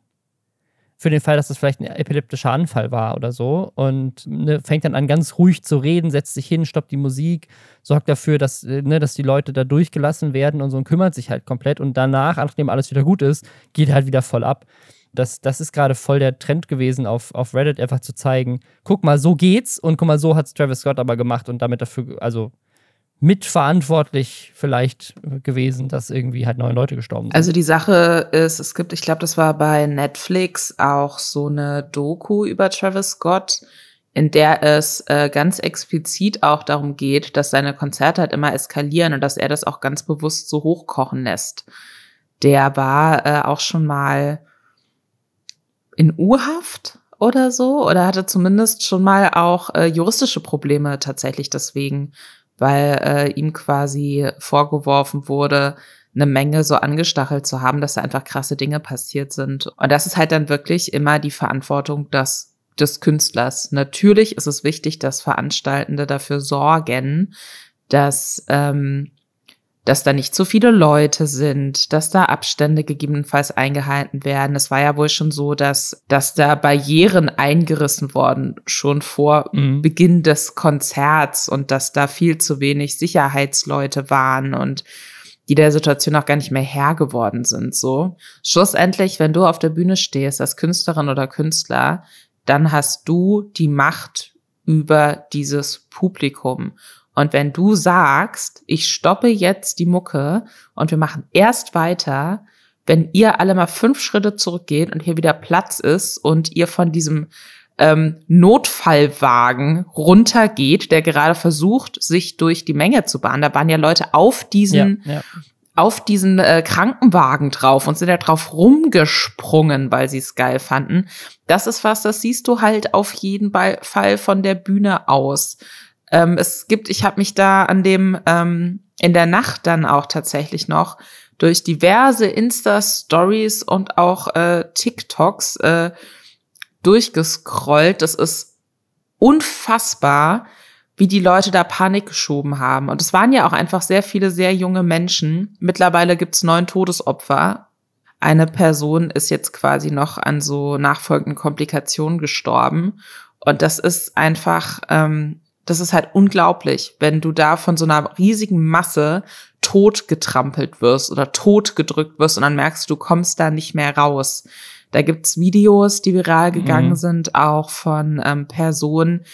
Für den Fall, dass das vielleicht ein epileptischer Anfall war oder so. Und ne, fängt dann an, ganz ruhig zu reden, setzt sich hin, stoppt die Musik, sorgt dafür, dass, ne, dass die Leute da durchgelassen werden und so und kümmert sich halt komplett. Und danach, nachdem alles wieder gut ist, geht halt wieder voll ab. Das, das ist gerade voll der Trend gewesen, auf, auf Reddit einfach zu zeigen, guck mal, so geht's und guck mal, so hat's Travis Scott aber gemacht und damit dafür, also mitverantwortlich vielleicht gewesen, dass irgendwie halt neun Leute gestorben sind. Also die Sache ist, es gibt, ich glaube, das war bei Netflix auch so eine Doku über Travis Scott, in der es äh, ganz explizit auch darum geht, dass seine Konzerte halt immer eskalieren und dass er das auch ganz bewusst so hochkochen lässt. Der war äh, auch schon mal in U-Haft oder so oder hatte zumindest schon mal auch äh, juristische Probleme tatsächlich deswegen weil äh, ihm quasi vorgeworfen wurde, eine Menge so angestachelt zu haben, dass da einfach krasse Dinge passiert sind. Und das ist halt dann wirklich immer die Verantwortung des, des Künstlers. Natürlich ist es wichtig, dass Veranstaltende dafür sorgen, dass ähm, dass da nicht zu viele Leute sind, dass da Abstände gegebenenfalls eingehalten werden. Es war ja wohl schon so, dass, dass da Barrieren eingerissen worden, schon vor mhm. Beginn des Konzerts und dass da viel zu wenig Sicherheitsleute waren und die der Situation auch gar nicht mehr Herr geworden sind, so. Schlussendlich, wenn du auf der Bühne stehst als Künstlerin oder Künstler, dann hast du die Macht über dieses Publikum. Und wenn du sagst, ich stoppe jetzt die Mucke und wir machen erst weiter, wenn ihr alle mal fünf Schritte zurückgeht und hier wieder Platz ist und ihr von diesem ähm, Notfallwagen runtergeht, der gerade versucht, sich durch die Menge zu bahnen. Da waren ja Leute auf diesen, ja, ja. auf diesen äh, Krankenwagen drauf und sind da drauf rumgesprungen, weil sie es geil fanden. Das ist was, das siehst du halt auf jeden Fall von der Bühne aus. Ähm, es gibt, ich habe mich da an dem ähm, in der Nacht dann auch tatsächlich noch durch diverse Insta-Stories und auch äh, TikToks äh, durchgescrollt. Das ist unfassbar, wie die Leute da Panik geschoben haben. Und es waren ja auch einfach sehr viele sehr junge Menschen. Mittlerweile gibt's neun Todesopfer. Eine Person ist jetzt quasi noch an so nachfolgenden Komplikationen gestorben. Und das ist einfach ähm, das ist halt unglaublich, wenn du da von so einer riesigen Masse tot getrampelt wirst oder tot gedrückt wirst und dann merkst du, du kommst da nicht mehr raus. Da gibt's Videos, die viral gegangen mhm. sind, auch von ähm, Personen,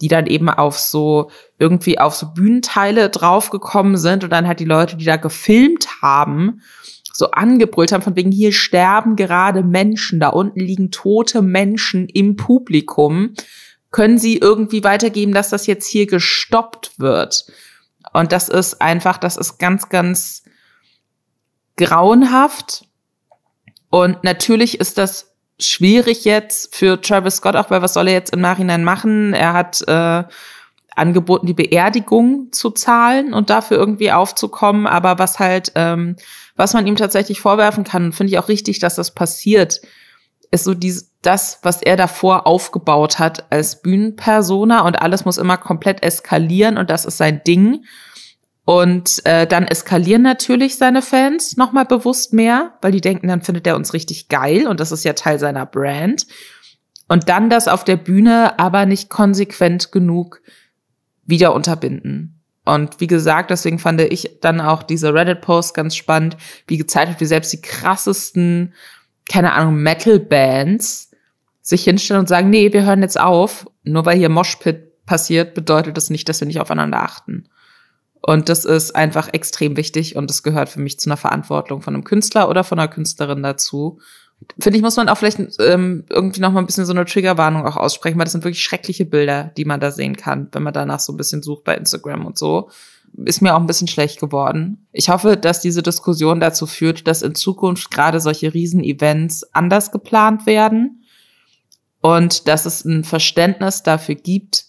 die dann eben auf so irgendwie auf so Bühnenteile draufgekommen sind und dann halt die Leute, die da gefilmt haben, so angebrüllt haben von wegen hier sterben gerade Menschen, da unten liegen tote Menschen im Publikum können sie irgendwie weitergeben, dass das jetzt hier gestoppt wird. Und das ist einfach, das ist ganz, ganz grauenhaft. Und natürlich ist das schwierig jetzt für Travis Scott, auch weil was soll er jetzt im Nachhinein machen? Er hat äh, angeboten, die Beerdigung zu zahlen und dafür irgendwie aufzukommen. Aber was halt, ähm, was man ihm tatsächlich vorwerfen kann, finde ich auch richtig, dass das passiert, ist so dies, das, was er davor aufgebaut hat als Bühnenpersona und alles muss immer komplett eskalieren und das ist sein Ding. Und äh, dann eskalieren natürlich seine Fans nochmal bewusst mehr, weil die denken, dann findet er uns richtig geil und das ist ja Teil seiner Brand. Und dann das auf der Bühne aber nicht konsequent genug wieder unterbinden. Und wie gesagt, deswegen fand ich dann auch diese Reddit-Post ganz spannend, wie gezeigt wird, wie selbst die krassesten keine Ahnung, Metal-Bands sich hinstellen und sagen, nee, wir hören jetzt auf. Nur weil hier Moshpit passiert, bedeutet das nicht, dass wir nicht aufeinander achten. Und das ist einfach extrem wichtig und das gehört für mich zu einer Verantwortung von einem Künstler oder von einer Künstlerin dazu. Finde ich, muss man auch vielleicht ähm, irgendwie noch mal ein bisschen so eine Triggerwarnung auch aussprechen, weil das sind wirklich schreckliche Bilder, die man da sehen kann, wenn man danach so ein bisschen sucht bei Instagram und so ist mir auch ein bisschen schlecht geworden. Ich hoffe, dass diese Diskussion dazu führt, dass in Zukunft gerade solche Riesenevents anders geplant werden und dass es ein Verständnis dafür gibt,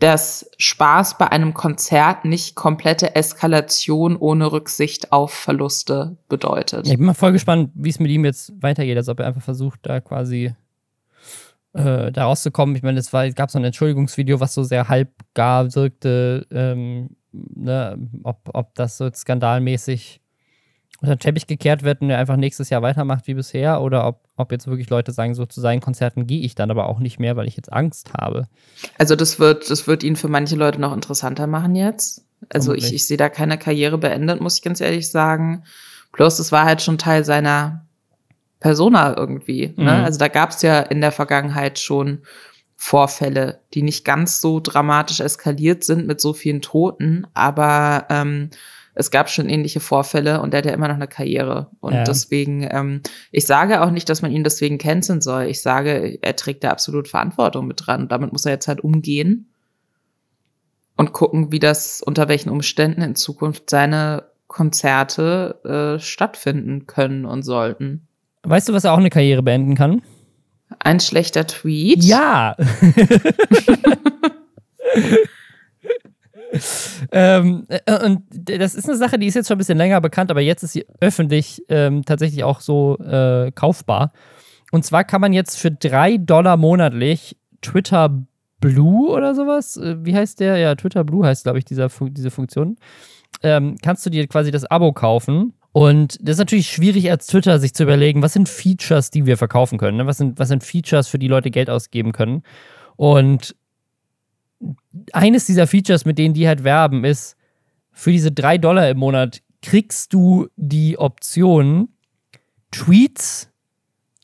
dass Spaß bei einem Konzert nicht komplette Eskalation ohne Rücksicht auf Verluste bedeutet. Ich bin mal voll gespannt, wie es mit ihm jetzt weitergeht, als ob er einfach versucht, da quasi äh, da rauszukommen. Ich meine, es gab so ein Entschuldigungsvideo, was so sehr halbgar wirkte. Ähm, ne, ob, ob das so skandalmäßig unter den Teppich gekehrt wird und er einfach nächstes Jahr weitermacht wie bisher oder ob, ob jetzt wirklich Leute sagen, so zu seinen Konzerten gehe ich dann aber auch nicht mehr, weil ich jetzt Angst habe. Also das wird, das wird ihn für manche Leute noch interessanter machen jetzt. Also ich, ich sehe da keine Karriere beendet, muss ich ganz ehrlich sagen. Plus, es war halt schon Teil seiner Persona irgendwie. Ne? Mhm. Also da gab es ja in der Vergangenheit schon Vorfälle, die nicht ganz so dramatisch eskaliert sind mit so vielen Toten, aber ähm, es gab schon ähnliche Vorfälle und er hat ja immer noch eine Karriere. Und ja. deswegen, ähm, ich sage auch nicht, dass man ihn deswegen canceln soll. Ich sage, er trägt da absolut Verantwortung mit dran. Und damit muss er jetzt halt umgehen und gucken, wie das, unter welchen Umständen in Zukunft seine Konzerte äh, stattfinden können und sollten. Weißt du, was er auch eine Karriere beenden kann? Ein schlechter Tweet? Ja. ähm, äh, und das ist eine Sache, die ist jetzt schon ein bisschen länger bekannt, aber jetzt ist sie öffentlich ähm, tatsächlich auch so äh, kaufbar. Und zwar kann man jetzt für drei Dollar monatlich Twitter Blue oder sowas, äh, wie heißt der? Ja, Twitter Blue heißt, glaube ich, dieser, diese Funktion. Ähm, kannst du dir quasi das Abo kaufen. Und das ist natürlich schwierig als Twitter sich zu überlegen, was sind Features, die wir verkaufen können? Ne? Was, sind, was sind Features, für die Leute Geld ausgeben können? Und eines dieser Features, mit denen die halt werben, ist, für diese drei Dollar im Monat kriegst du die Option, Tweets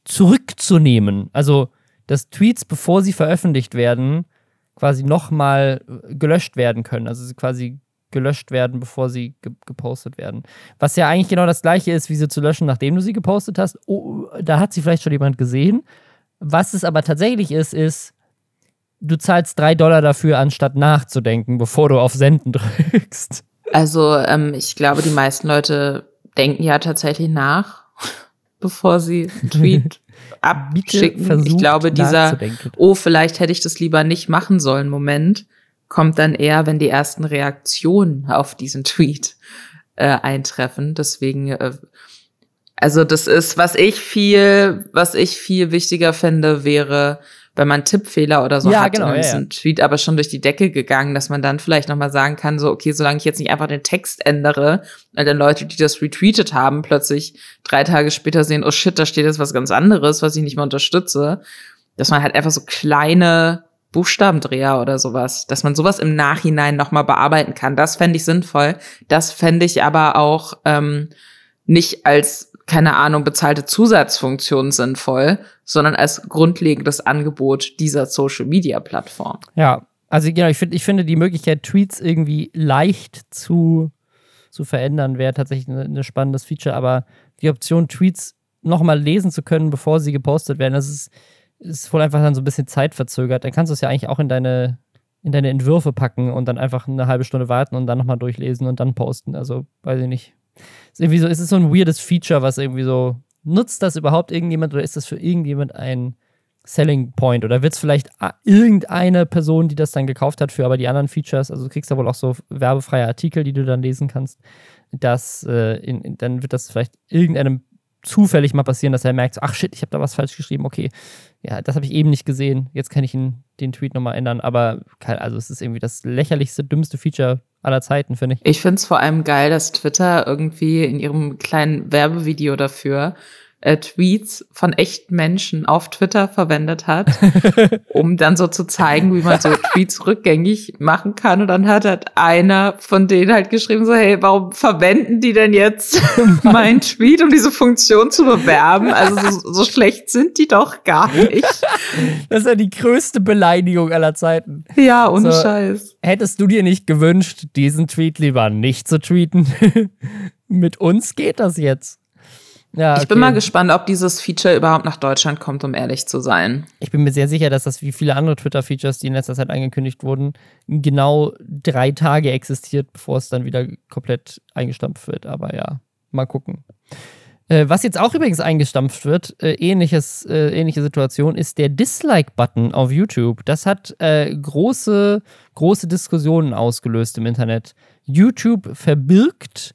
zurückzunehmen. Also, dass Tweets, bevor sie veröffentlicht werden, quasi nochmal gelöscht werden können. Also quasi gelöscht werden, bevor sie ge gepostet werden. Was ja eigentlich genau das gleiche ist, wie sie zu löschen, nachdem du sie gepostet hast. Oh, da hat sie vielleicht schon jemand gesehen. Was es aber tatsächlich ist, ist, du zahlst drei Dollar dafür, anstatt nachzudenken, bevor du auf Senden drückst. Also ähm, ich glaube, die meisten Leute denken ja tatsächlich nach, bevor sie einen Tweet abschicken. Ich glaube, dieser, oh, vielleicht hätte ich das lieber nicht machen sollen, Moment, kommt dann eher, wenn die ersten Reaktionen auf diesen Tweet äh, eintreffen. Deswegen, äh, also das ist, was ich viel, was ich viel wichtiger finde, wäre, wenn man Tippfehler oder so ja, hat, genau, dann ist ja, ein Tweet aber schon durch die Decke gegangen, dass man dann vielleicht nochmal sagen kann, so, okay, solange ich jetzt nicht einfach den Text ändere, weil dann Leute, die das retweetet haben, plötzlich drei Tage später sehen, oh shit, da steht jetzt was ganz anderes, was ich nicht mehr unterstütze, dass man halt einfach so kleine Buchstabendreher oder sowas, dass man sowas im Nachhinein nochmal bearbeiten kann. Das fände ich sinnvoll. Das fände ich aber auch ähm, nicht als keine Ahnung, bezahlte Zusatzfunktion sinnvoll, sondern als grundlegendes Angebot dieser Social-Media-Plattform. Ja, also genau, ich, find, ich finde die Möglichkeit, Tweets irgendwie leicht zu, zu verändern, wäre tatsächlich ein ne spannendes Feature, aber die Option, Tweets nochmal lesen zu können, bevor sie gepostet werden, das ist, ist wohl einfach dann so ein bisschen zeitverzögert. Dann kannst du es ja eigentlich auch in deine, in deine Entwürfe packen und dann einfach eine halbe Stunde warten und dann nochmal durchlesen und dann posten. Also, weiß ich nicht. Ist irgendwie so, ist es so ein weirdes Feature, was irgendwie so, nutzt das überhaupt irgendjemand oder ist das für irgendjemand ein Selling Point? Oder wird es vielleicht irgendeine Person, die das dann gekauft hat, für aber die anderen Features, also du kriegst da wohl auch so werbefreie Artikel, die du dann lesen kannst, dass äh, in, in, dann wird das vielleicht irgendeinem zufällig mal passieren, dass er merkt, ach shit, ich habe da was falsch geschrieben, okay, ja, das habe ich eben nicht gesehen, jetzt kann ich ihn, den Tweet nochmal ändern, aber also es ist irgendwie das lächerlichste, dümmste Feature aller Zeiten, finde ich. Ich finde es vor allem geil, dass Twitter irgendwie in ihrem kleinen Werbevideo dafür äh, Tweets von echten Menschen auf Twitter verwendet hat, um dann so zu zeigen, wie man so Tweets rückgängig machen kann. Und dann hat halt einer von denen halt geschrieben, so, hey, warum verwenden die denn jetzt meinen Tweet, um diese Funktion zu bewerben? Also so, so schlecht sind die doch gar nicht. Das ist ja die größte Beleidigung aller Zeiten. Ja, ohne so, Scheiß. Hättest du dir nicht gewünscht, diesen Tweet lieber nicht zu tweeten? Mit uns geht das jetzt. Ja, okay. Ich bin mal gespannt, ob dieses Feature überhaupt nach Deutschland kommt, um ehrlich zu sein. Ich bin mir sehr sicher, dass das wie viele andere Twitter-Features, die in letzter Zeit angekündigt wurden, genau drei Tage existiert, bevor es dann wieder komplett eingestampft wird. Aber ja, mal gucken. Äh, was jetzt auch übrigens eingestampft wird, äh, ähnliches, äh, ähnliche Situation, ist der Dislike-Button auf YouTube. Das hat äh, große, große Diskussionen ausgelöst im Internet. YouTube verbirgt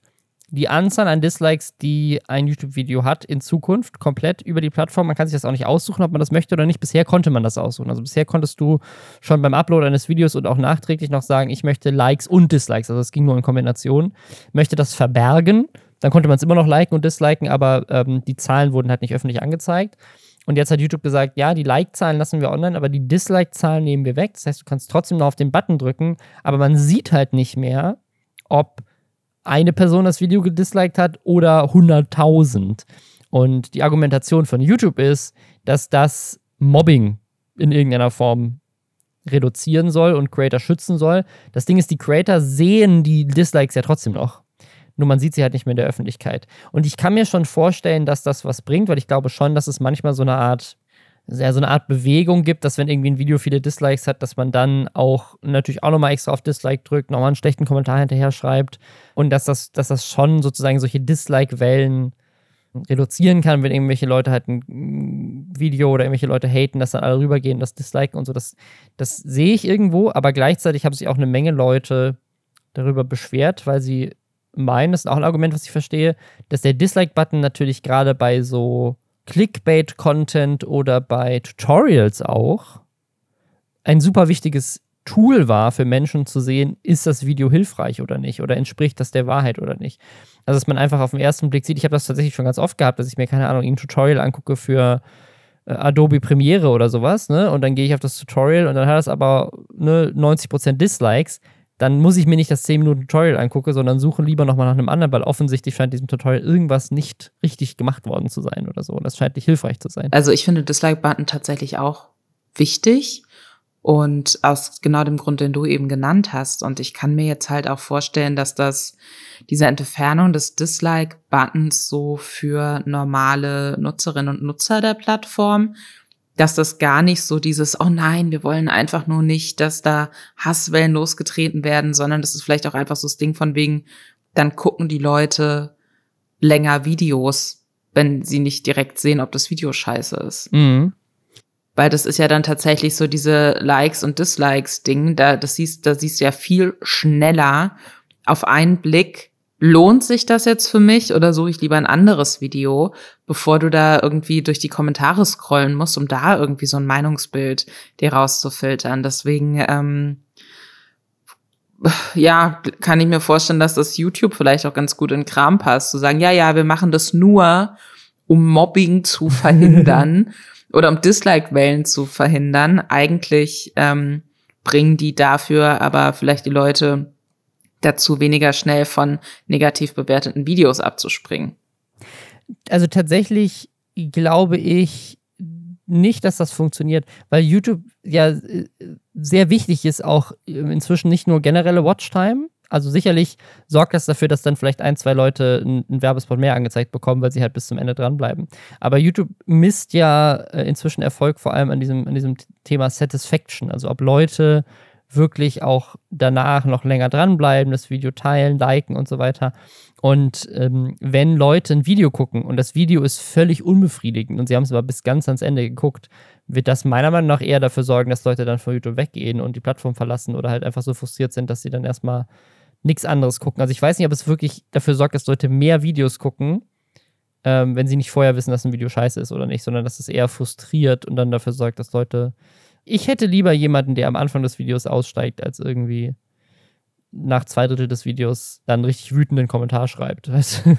die Anzahl an Dislikes, die ein YouTube-Video hat, in Zukunft komplett über die Plattform. Man kann sich das auch nicht aussuchen, ob man das möchte oder nicht. Bisher konnte man das aussuchen. Also bisher konntest du schon beim Upload eines Videos und auch nachträglich noch sagen, ich möchte Likes und Dislikes. Also es ging nur in Kombination. Möchte das verbergen. Dann konnte man es immer noch liken und disliken, aber ähm, die Zahlen wurden halt nicht öffentlich angezeigt. Und jetzt hat YouTube gesagt, ja, die Like-Zahlen lassen wir online, aber die Dislike-Zahlen nehmen wir weg. Das heißt, du kannst trotzdem noch auf den Button drücken, aber man sieht halt nicht mehr, ob eine Person das Video gedisliked hat oder 100.000. Und die Argumentation von YouTube ist, dass das Mobbing in irgendeiner Form reduzieren soll und Creator schützen soll. Das Ding ist, die Creator sehen die Dislikes ja trotzdem noch. Nur man sieht sie halt nicht mehr in der Öffentlichkeit. Und ich kann mir schon vorstellen, dass das was bringt, weil ich glaube schon, dass es manchmal so eine Art ja, so eine Art Bewegung gibt, dass wenn irgendwie ein Video viele Dislikes hat, dass man dann auch natürlich auch nochmal extra auf Dislike drückt, nochmal einen schlechten Kommentar hinterher schreibt und dass das, dass das schon sozusagen solche Dislike-Wellen reduzieren kann, wenn irgendwelche Leute halt ein Video oder irgendwelche Leute haten, dass dann alle rübergehen, das disliken und so. Das, das sehe ich irgendwo, aber gleichzeitig haben sich auch eine Menge Leute darüber beschwert, weil sie meinen, das ist auch ein Argument, was ich verstehe, dass der Dislike-Button natürlich gerade bei so Clickbait-Content oder bei Tutorials auch ein super wichtiges Tool war für Menschen zu sehen, ist das Video hilfreich oder nicht oder entspricht das der Wahrheit oder nicht. Also dass man einfach auf den ersten Blick sieht, ich habe das tatsächlich schon ganz oft gehabt, dass ich mir keine Ahnung, ein Tutorial angucke für äh, Adobe Premiere oder sowas, ne? Und dann gehe ich auf das Tutorial und dann hat es aber ne, 90% Dislikes. Dann muss ich mir nicht das 10 Minuten Tutorial angucken, sondern suche lieber nochmal nach einem anderen, weil offensichtlich scheint diesem Tutorial irgendwas nicht richtig gemacht worden zu sein oder so. Und das scheint nicht hilfreich zu sein. Also ich finde Dislike-Button tatsächlich auch wichtig. Und aus genau dem Grund, den du eben genannt hast. Und ich kann mir jetzt halt auch vorstellen, dass das, diese Entfernung des Dislike-Buttons so für normale Nutzerinnen und Nutzer der Plattform, dass das gar nicht so dieses, oh nein, wir wollen einfach nur nicht, dass da Hasswellen losgetreten werden, sondern das ist vielleicht auch einfach so das Ding von wegen, dann gucken die Leute länger Videos, wenn sie nicht direkt sehen, ob das Video scheiße ist. Mhm. Weil das ist ja dann tatsächlich so diese Likes und Dislikes Ding. Da, das siehst, da siehst du ja viel schneller auf einen Blick. Lohnt sich das jetzt für mich oder suche ich lieber ein anderes Video, bevor du da irgendwie durch die Kommentare scrollen musst, um da irgendwie so ein Meinungsbild dir rauszufiltern. Deswegen, ähm, ja, kann ich mir vorstellen, dass das YouTube vielleicht auch ganz gut in Kram passt, zu sagen, ja, ja, wir machen das nur, um Mobbing zu verhindern. oder um Dislike-Wellen zu verhindern. Eigentlich ähm, bringen die dafür aber vielleicht die Leute dazu, weniger schnell von negativ bewerteten Videos abzuspringen. Also tatsächlich glaube ich nicht, dass das funktioniert, weil YouTube ja äh, sehr wichtig ist, auch inzwischen nicht nur generelle Watchtime, also sicherlich sorgt das dafür, dass dann vielleicht ein, zwei Leute einen Werbespot mehr angezeigt bekommen, weil sie halt bis zum Ende dranbleiben. Aber YouTube misst ja äh, inzwischen Erfolg vor allem an diesem, an diesem Thema Satisfaction. Also ob Leute wirklich auch danach noch länger dranbleiben, das Video teilen, liken und so weiter. Und ähm, wenn Leute ein Video gucken und das Video ist völlig unbefriedigend und sie haben es aber bis ganz ans Ende geguckt, wird das meiner Meinung nach eher dafür sorgen, dass Leute dann von YouTube weggehen und die Plattform verlassen oder halt einfach so frustriert sind, dass sie dann erstmal nichts anderes gucken. Also ich weiß nicht, ob es wirklich dafür sorgt, dass Leute mehr Videos gucken, ähm, wenn sie nicht vorher wissen, dass ein Video scheiße ist oder nicht, sondern dass es eher frustriert und dann dafür sorgt, dass Leute. Ich hätte lieber jemanden, der am Anfang des Videos aussteigt, als irgendwie nach zwei Drittel des Videos dann richtig wütenden Kommentar schreibt. Weißt? Weil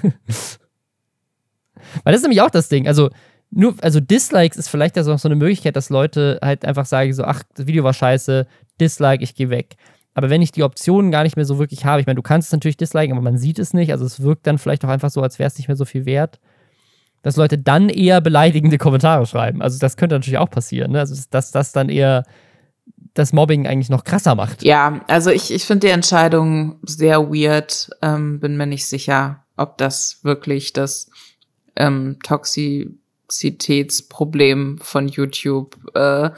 das ist nämlich auch das Ding. Also, nur, also Dislikes ist vielleicht auch so eine Möglichkeit, dass Leute halt einfach sagen, so, ach, das Video war scheiße, Dislike, ich gehe weg. Aber wenn ich die Optionen gar nicht mehr so wirklich habe, ich meine, du kannst es natürlich disliken, aber man sieht es nicht. Also es wirkt dann vielleicht auch einfach so, als wäre es nicht mehr so viel wert, dass Leute dann eher beleidigende Kommentare schreiben. Also das könnte natürlich auch passieren. Ne? Also dass das dann eher das Mobbing eigentlich noch krasser macht. Ja, also ich, ich finde die Entscheidung sehr weird. Ähm, bin mir nicht sicher, ob das wirklich das ähm, Toxizitätsproblem von YouTube äh,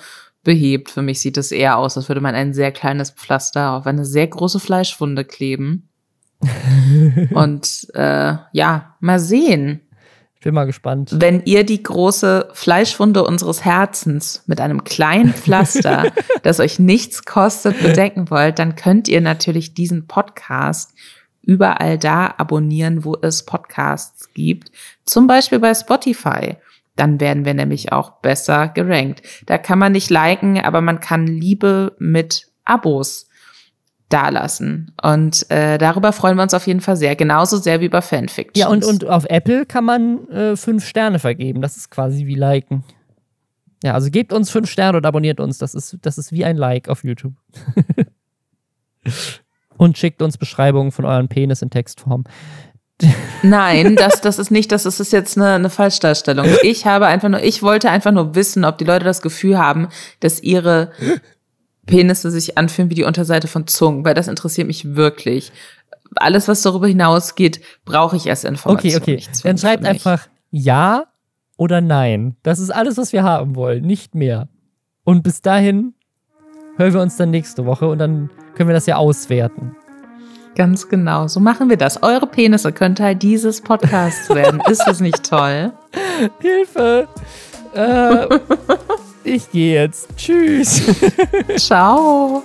behebt. Für mich sieht es eher aus, als würde man ein sehr kleines Pflaster auf eine sehr große Fleischwunde kleben. Und äh, ja, mal sehen. Bin mal gespannt. Wenn ihr die große Fleischwunde unseres Herzens mit einem kleinen Pflaster, das euch nichts kostet, bedecken wollt, dann könnt ihr natürlich diesen Podcast überall da abonnieren, wo es Podcasts gibt. Zum Beispiel bei Spotify. Dann werden wir nämlich auch besser gerankt. Da kann man nicht liken, aber man kann Liebe mit Abos dalassen. Und äh, darüber freuen wir uns auf jeden Fall sehr. Genauso sehr wie bei Fanfiction. Ja, und, und auf Apple kann man äh, fünf Sterne vergeben. Das ist quasi wie liken. Ja, also gebt uns fünf Sterne und abonniert uns. Das ist, das ist wie ein Like auf YouTube. und schickt uns Beschreibungen von euren Penis in Textform. Nein, das, das ist nicht, das ist jetzt eine, eine Falschdarstellung. Ich habe einfach nur, ich wollte einfach nur wissen, ob die Leute das Gefühl haben, dass ihre Penisse sich anfühlen wie die Unterseite von Zungen, weil das interessiert mich wirklich. Alles, was darüber hinausgeht, brauche ich erst Informationen. Okay, okay. Dann schreibt einfach ja oder nein. Das ist alles, was wir haben wollen, nicht mehr. Und bis dahin hören wir uns dann nächste Woche und dann können wir das ja auswerten. Ganz genau, so machen wir das. Eure Penisse können Teil dieses Podcasts werden. Ist das nicht toll? Hilfe! Äh, ich gehe jetzt. Tschüss. Ciao.